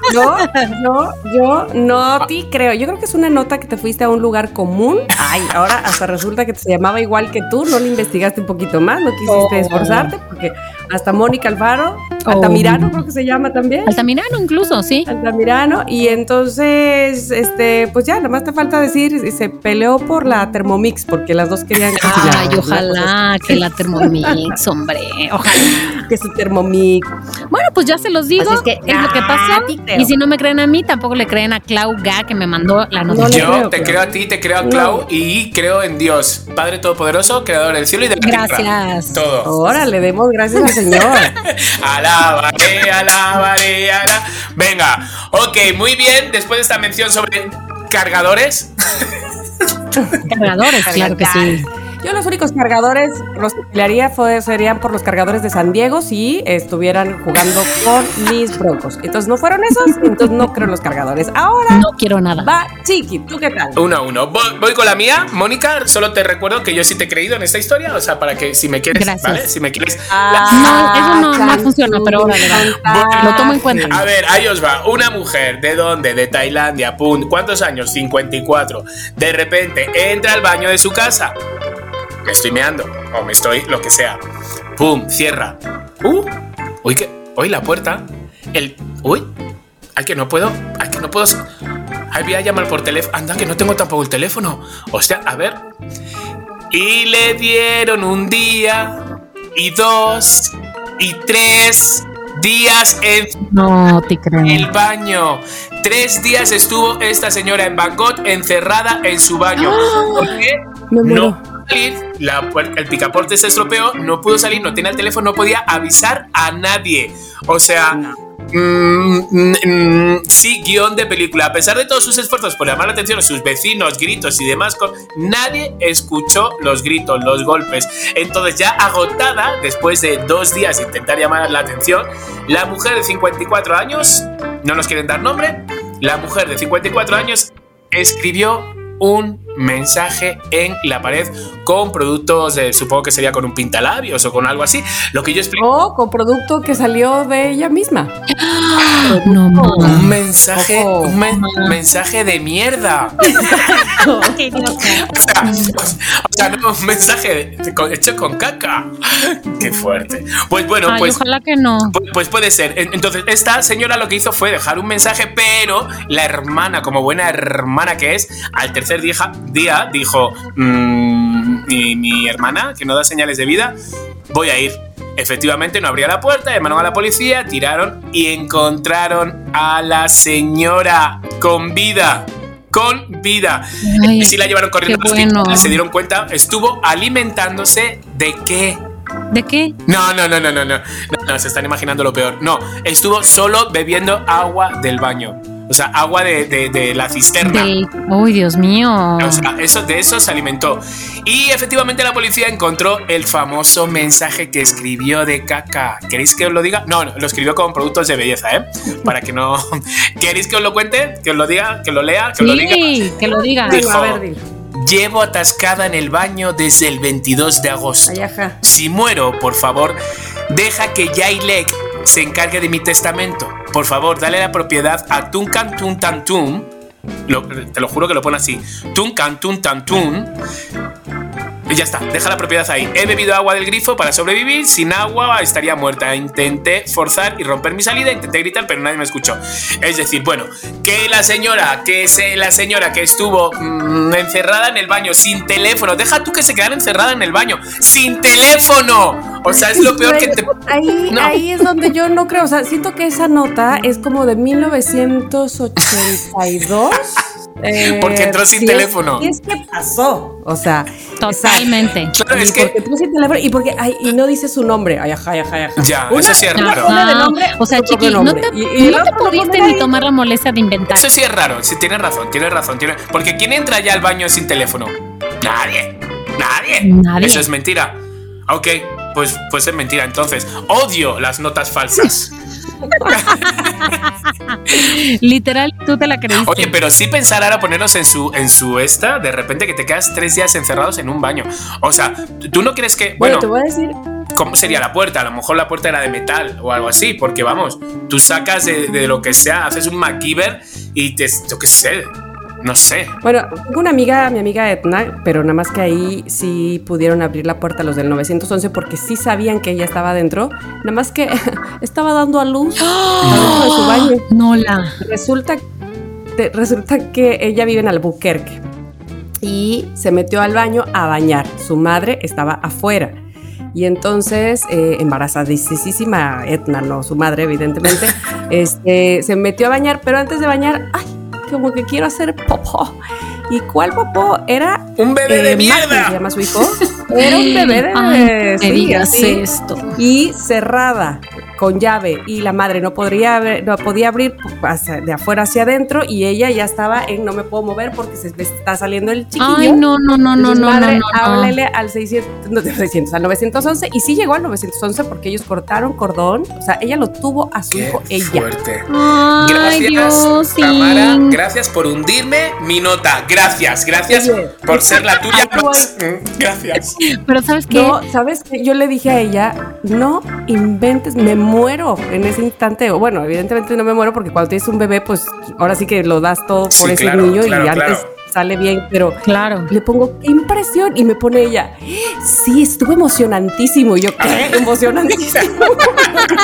No, yo, yo no te creo. Yo creo que es una nota que te fuiste a un lugar común. Ay, ahora hasta resulta que se llamaba igual que tú. No le investigaste un poquito más, no quisiste Oh. esforzarte, porque hasta Mónica Alfaro, Oh. Altamirano creo que se llama también. Altamirano incluso, sí. Altamirano, y entonces, este, pues ya, nada más te falta decir, se peleó por la Thermomix, porque las dos querían cocinar. Ay, ¿no? ojalá que la Thermomix, hombre. Ojalá. que su Thermomix. Bueno, pues ya se los digo. Así es, lo que pasa. Y si no me creen a mí, tampoco le creen a Clau Ga, que me mandó la No noticia. le Yo creo, te creo a ti, te creo a No. Clau y creo en Dios, Padre Todopoderoso, Creador del cielo y de la tierra. Gracias. Todo. Ahora le demos gracias al Señor. Alabaré, alabaré, ala. Venga, ok, muy bien. Después de esta mención sobre cargadores, Cargadores, claro que sí. Yo los únicos cargadores, los que pelearía fue- serían por los cargadores de San Diego si estuvieran jugando con mis broncos. Entonces no fueron esos, entonces no creo en los cargadores. Ahora No quiero nada. va Chiqui, ¿tú qué tal? uno a uno. Voy, voy con la mía. Mónica, solo te recuerdo que yo sí te he creído en esta historia. O sea, para que si me quieres, Gracias. ¿vale? Si me quieres. No, eso no- no funciona, pero va. Fantástico. Lo tomo en cuenta. A ver, ahí os va. Una mujer, ¿de dónde? De Tailandia. Pum. ¿Cuántos años? 54. De repente entra al baño de su casa. Me estoy meando. O me estoy, lo que sea. Pum. Cierra. Uh. Uy, que. Uy, la puerta. El. Uy. Ay, que no puedo. Ay, que no puedo. Ay, voy a llamar por teléfono. Anda, que no tengo tampoco el teléfono. O sea, a ver. Y le dieron un día. Y dos. Y tres. Días en No te creo. el baño. Tres días estuvo esta señora en Bangkok encerrada en su baño. ¿Por qué? Me muero. No salir, la el picaporte se estropeó, no pudo salir, no tenía el teléfono, no podía avisar a nadie. O sea, mm, mm, mm, sí, guion de película. A pesar de todos sus esfuerzos por llamar la atención a sus vecinos, gritos y demás, nadie escuchó los gritos, los golpes. Entonces, ya agotada, después de dos días de intentar llamar la atención, la mujer de 54 años, no nos quieren dar nombre, la mujer de 54 años escribió un mensaje en la pared con productos, de- supongo que sería con un pintalabios o con algo así. Lo que yo explico. O con producto que salió de ella misma. No, no. Un mensaje, un men- mensaje de mierda. O sea, o sea, no, un mensaje hecho con caca. Qué fuerte. Pues bueno, Ay, pues ojalá que no. Pu- Pues puede ser. En- Entonces, esta señora lo que hizo fue dejar un mensaje, pero la hermana, como buena hermana que es, al tercer día, día dijo, "Mm, mi, mi hermana, que no da señales de vida, voy a ir. Efectivamente, no abría la puerta, llamaron a la policía, tiraron y encontraron a la señora con vida. Con vida. Ay, y si la llevaron corriendo qué al hospital, bueno. se dieron cuenta, estuvo alimentándose de qué? ¿De qué? No, no, no, no, no, no, no, no, se están imaginando lo peor. No, estuvo solo bebiendo agua del baño. O sea, agua de, de- de la cisterna. Del... Uy, Dios mío. O sea, eso, de eso se alimentó. Y efectivamente la policía encontró el famoso mensaje que escribió de caca. ¿Queréis que os lo diga? No, no, lo escribió con productos de belleza, ¿eh? Para que no... ¿Queréis que os lo cuente? ¿Que os lo diga? ¿Que lo lea? ¿Que os lo diga? Sí, que lo diga. Dijo, A ver. Llevo atascada en el baño desde el 22 de agosto. Ay, ajá. Si muero, por favor, deja que Yailek se encargue de mi testamento. Por favor, dale la propiedad a Tuncan Tun Tantun. Lo- te lo juro que lo pone así. Tuncan Tun Tantun. Y ya está, deja la propiedad ahí. He bebido agua del grifo para sobrevivir. Sin agua estaría muerta. Intenté forzar y romper mi salida. Intenté gritar, pero nadie me escuchó. Es decir, bueno, que la señora, que se, la señora que estuvo mm, encerrada en el baño sin teléfono. Deja tú que se quedara encerrada en el baño sin teléfono. O sea, es lo peor que te. Ahí, No. ahí es donde yo no creo. O sea, siento que esa nota es como de 1982. eh, Porque entró sin si teléfono. Es, si es que pasó. O sea, Totalmente. Claro, es que. porque entró sin teléfono y porque ay, y no dice su nombre. Ay, ajá, ajá, ajá. Ya, Una- eso sí es una raro. pone de nombre, o sea, chiqui, no te, Y- y no te pudiste ni tomar la molestia de inventar. Eso sí es raro, sí, tienes razón, tienes razón. Tienes... Porque ¿quién entra ya al baño sin teléfono? Nadie. Nadie. Nadie. Eso es mentira. Ok, pues, pues es mentira. Entonces, odio las notas falsas. Literal, tú te la creíste. Oye, pero sí pensar ahora ponernos en su, en su esta, de repente que te quedas tres días encerrados en un baño. O sea, tú no crees que. Bueno, Bueno, te voy a decir, ¿cómo sería la puerta? A lo mejor la puerta era de metal o algo así, porque vamos, tú sacas de, de lo que sea, haces un MacGyver y te, yo qué sé, no sé. Bueno, tengo una amiga, mi amiga Edna, pero nada más que ahí sí pudieron abrir la puerta los del 911 porque sí sabían que ella estaba adentro. Nada más que estaba dando a luz adentro de su baño. No la. Resulta, te- resulta que ella vive en Albuquerque y se metió al baño a bañar. Su madre estaba afuera. Y entonces, eh, embarazadísima Etna, no su madre, evidentemente, este, se metió a bañar, pero antes de bañar, ay, como que quiero hacer popó. ¿Y cuál popó? Era ¡Un bebé de eh, Matthew, mierda! se llama su hijo. Era un bebé de Ay, sí, me digas así esto. y cerrada con llave y la madre no podría no podía abrir hacia- de afuera hacia adentro y ella ya estaba en no me puedo mover porque se me está saliendo el chiquillo. Ay, no, no, no, no, Entonces, no, no, madre, no, no. háblele al 600, no, 600, al 911 y sí llegó al 911 porque ellos cortaron cordón, o sea, ella lo tuvo a su Qué hijo ella. fuerte. Ay, Gracias, Dios, sí. Tamara. Gracias por hundirme mi nota. Gracias, gracias Oye, por ser la tuya. voy. Pero ¿sabes qué? No, ¿sabes qué? Yo le dije a ella, no inventes, me muero en ese instante. O Bueno, evidentemente no me muero porque cuando tienes un bebé, pues ahora sí que lo das todo por Sí, ese claro, niño claro, y antes claro. sale bien, pero Claro. le pongo, qué impresión. Y me pone ella, sí, estuvo emocionantísimo. Y yo, ¿qué? Emocionantísimo.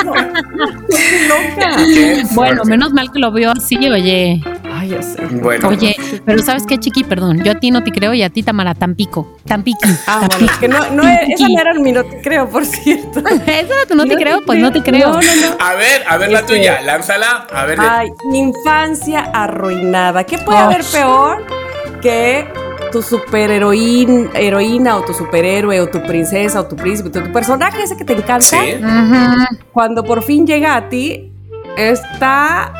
loca. Qué Bueno, menos mal que lo vio así, oye. Ay, ya sé. Bueno, Oye, pero ¿sabes qué, Chiqui? Perdón, yo a ti no te creo y a ti, Tamara, Tampico. Tampiqui. Ah, bueno, que no, no, esa no era mi nota, creo, por cierto. Eso no te creo, pues no te creo. No, no, no. a ver, a ver la Este- tuya. Lánzala. A ver. Ay, mi infancia arruinada. ¿Qué puede Ay. haber peor que tu superheroína heroína o tu superhéroe o tu princesa o tu príncipe, tu, tu personaje ese que te encanta, Sí. Cuando por fin llega a ti, está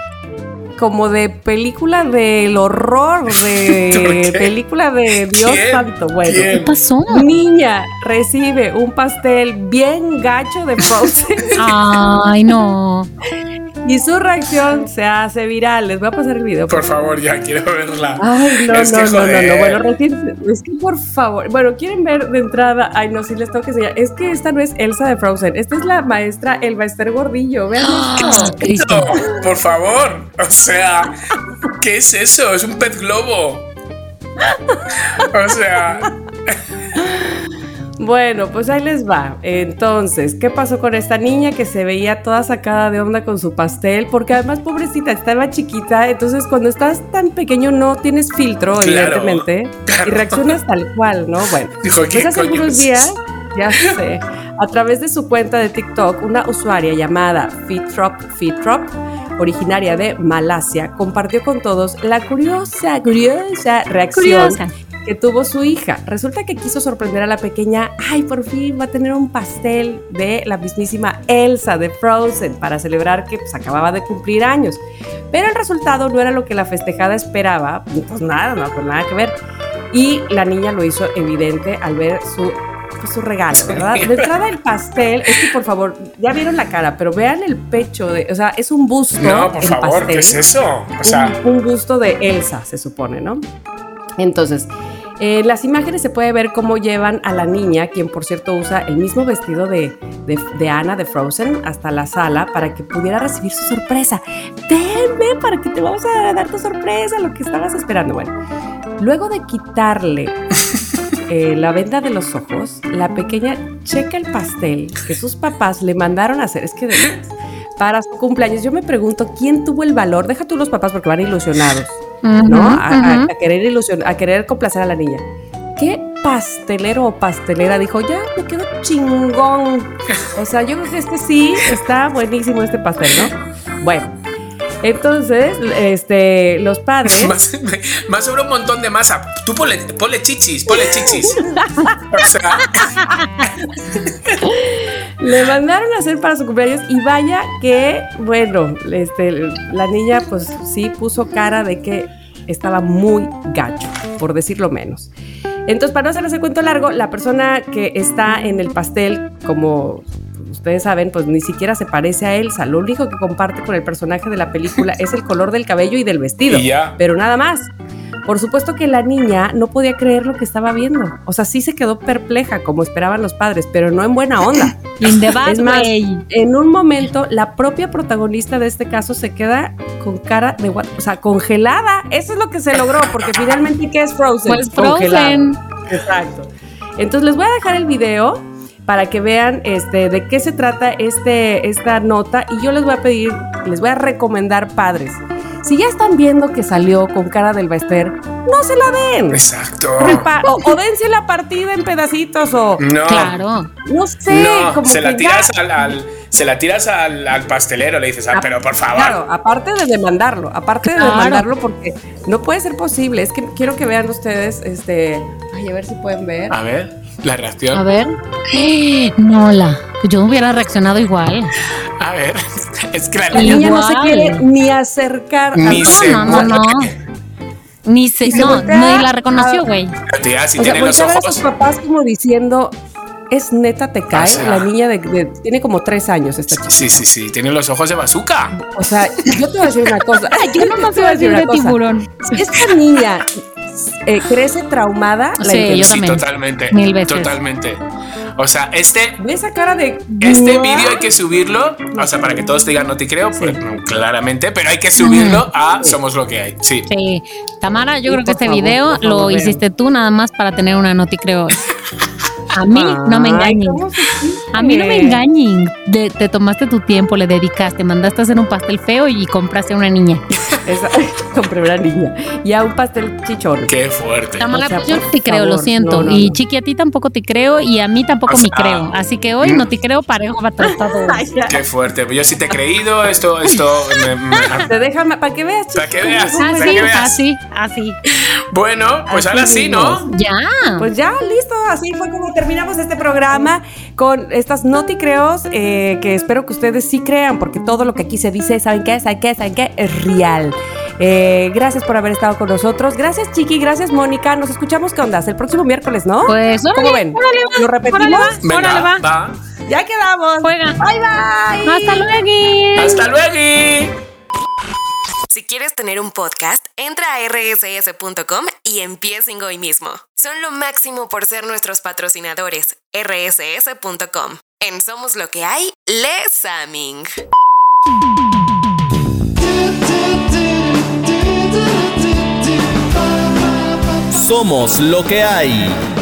como de película del horror, ¿Por de película de Dios ¿Quién? santo. Bueno, ¿Quién? ¿Qué pasó? niña recibe un pastel bien gacho de Frozen. Ay, no. Y su reacción se hace viral. Les voy a pasar el video. Por favor, ya quiero verla. Ay, no, Es no, que, no, no, joder. no. Bueno, recién, es que por favor. Bueno, quieren ver de entrada. Ay, no, sí les tengo que enseñar. Es que esta no es Elsa de Frozen. Esta es la maestra Elba Esther Gordillo. Vean esto. Cristo. No, por favor. O sea, ¿qué es eso? Es un pez globo. O sea, Bueno, pues ahí les va. Entonces, ¿qué pasó con esta niña que se veía toda sacada de onda con su pastel? Porque además, pobrecita, estaba chiquita. Entonces, cuando estás tan pequeño, no tienes filtro, Claro, evidentemente. claro. Y reaccionas tal cual, ¿no? Bueno. dijo, ¿qué Pues hace coño algunos días, ya sé, a través de su cuenta de TikTok, una usuaria llamada Fitrop Fitrop, originaria de Malasia, compartió con todos la curiosa, curiosa reacción Curiosa. Que tuvo su hija. Resulta que quiso sorprender a la pequeña, ay, por fin va a tener un pastel de la mismísima Elsa de Frozen para celebrar que pues, acababa de cumplir años. Pero el resultado no era lo que la festejada esperaba, pues nada, no, pues nada que ver. Y la niña lo hizo evidente al ver su, pues, su regalo, ¿verdad? De entrada el pastel, es que por favor, ya vieron la cara, pero vean el pecho, de, o sea, es un busto. No, por favor, pastel ¿qué es eso? O sea, un, un busto de Elsa, se supone, ¿no? Entonces, en las imágenes se puede ver cómo llevan a la niña, quien por cierto usa el mismo vestido de, de, de Anna de Frozen, hasta la sala para que pudiera recibir su sorpresa. Ven, para que te vamos a dar tu sorpresa, lo que estabas esperando. Bueno, luego de quitarle eh, la venda de los ojos, la pequeña checa el pastel que sus papás le mandaron a hacer. Es que de para su cumpleaños, yo me pregunto quién tuvo el valor, deja tú los papás porque van ilusionados, ¿no? A, querer ilusion, a querer complacer a la niña. ¿Qué pastelero o pastelera dijo? Ya me quedo chingón. O sea, yo creo que este sí está buenísimo este pastel, ¿no? Bueno, entonces, este, los padres. más, más sobre un montón de masa. Tú ponle, ponle chichis, ponle chichis. O sea, Le mandaron a hacer para su cumpleaños y vaya que, bueno, este, la niña pues sí puso cara de que estaba muy gacho, por decirlo menos. Entonces, para no hacerles el cuento largo, la persona que está en el pastel, como ustedes saben, pues ni siquiera se parece a Elsa. Lo único que comparte con el personaje de la película es el color del cabello y del vestido. Y ya. Pero nada más. Por supuesto que la niña no podía creer lo que estaba viendo. O sea, sí se quedó perpleja, como esperaban los padres, pero no en buena onda. Es más, en un momento, la propia protagonista de este caso se queda con cara de, what- o sea, congelada. Eso es lo que se logró, porque finalmente, ¿qué es Frozen? Pues. Frozen. Exacto. Entonces les voy a dejar el video para que vean este, de qué se trata este, esta nota y yo les voy a pedir, les voy a recomendar padres. Si ya están viendo que salió con cara del Bester, no se la den. Exacto. Repa- O, o dense la partida en pedacitos o No. Claro. no sé, No, como se la que tiras ya- al, al- se la tiras al, al pastelero, le dices, ah, Ah, pero por favor. Claro, aparte de demandarlo, aparte de Claro. demandarlo porque no puede ser posible. Es que quiero que vean ustedes, este, ay, a ver si pueden ver. A ver, la reacción. A ver. No, la. Yo hubiera reaccionado igual. A ver, es que la La niña niña no se Igual. quiere ni acercar Ni se No, no, no. Ni se, se no, ni la reconoció, a- güey. Tía, si o sea, los a sus papás como diciendo, es neta te cae. O sea. la niña de, de- tiene como tres años esta chica. Sí, sí, sí, tiene los ojos de bazooka. O sea, yo te voy a decir una cosa. Yo no me te voy a decir una cosa. tiburón. Si esta niña eh, crece traumada, la Sí, yo sí, también. totalmente. Mil veces. Totalmente. O sea, este, Ve esa cara de. este vídeo hay que subirlo. O sea, para que todos te digan no te creo, pues, no, claramente, pero hay que subirlo a Somos lo que hay. Sí. Sí. Tamara, yo creo que este favor, video lo vean. hiciste tú nada más para tener una noti, creo. A mí no me engañen. A mí no me engañen. De- te tomaste tu tiempo, le dedicaste, mandaste a hacer un pastel feo y compraste a una niña. Esa- compré una niña. Y a un pastel chichón. Qué fuerte. Tamara, O sea, yo no te creo, lo siento. no, no, y no. Chiqui, a ti tampoco te creo y a mí tampoco O me creo. Así que hoy mm. no te creo parejo para. Qué fuerte. Yo sí te he creído. Esto, esto. me- me- Te déjame para que veas. Para que veas. Para Así, que veas. así, así. Bueno, pues Así ahora sí, ¿no? Ya. Pues ya, listo. Así fue como terminamos este programa con estas noticreos eh, que espero que ustedes sí crean, porque todo lo que aquí se dice, ¿saben qué? ¿Saben qué? ¿Saben qué? Es real. Eh, gracias por haber estado con nosotros. Gracias, Chiqui. Gracias, Mónica. Nos escuchamos, ¿qué onda? El próximo miércoles, ¿no? Pues, órale, ¿Cómo ven? órale, va, ¿Lo repetimos? órale, va, Venga, órale, va. va. Ya quedamos. Juega. Bye, bye. Hasta luego. Hasta luego. Si quieres tener un podcast, entra a rss.com y empiecen hoy mismo. Son lo máximo por ser nuestros patrocinadores. rss.com. En Somos lo que hay, Les Saming. Somos lo que hay.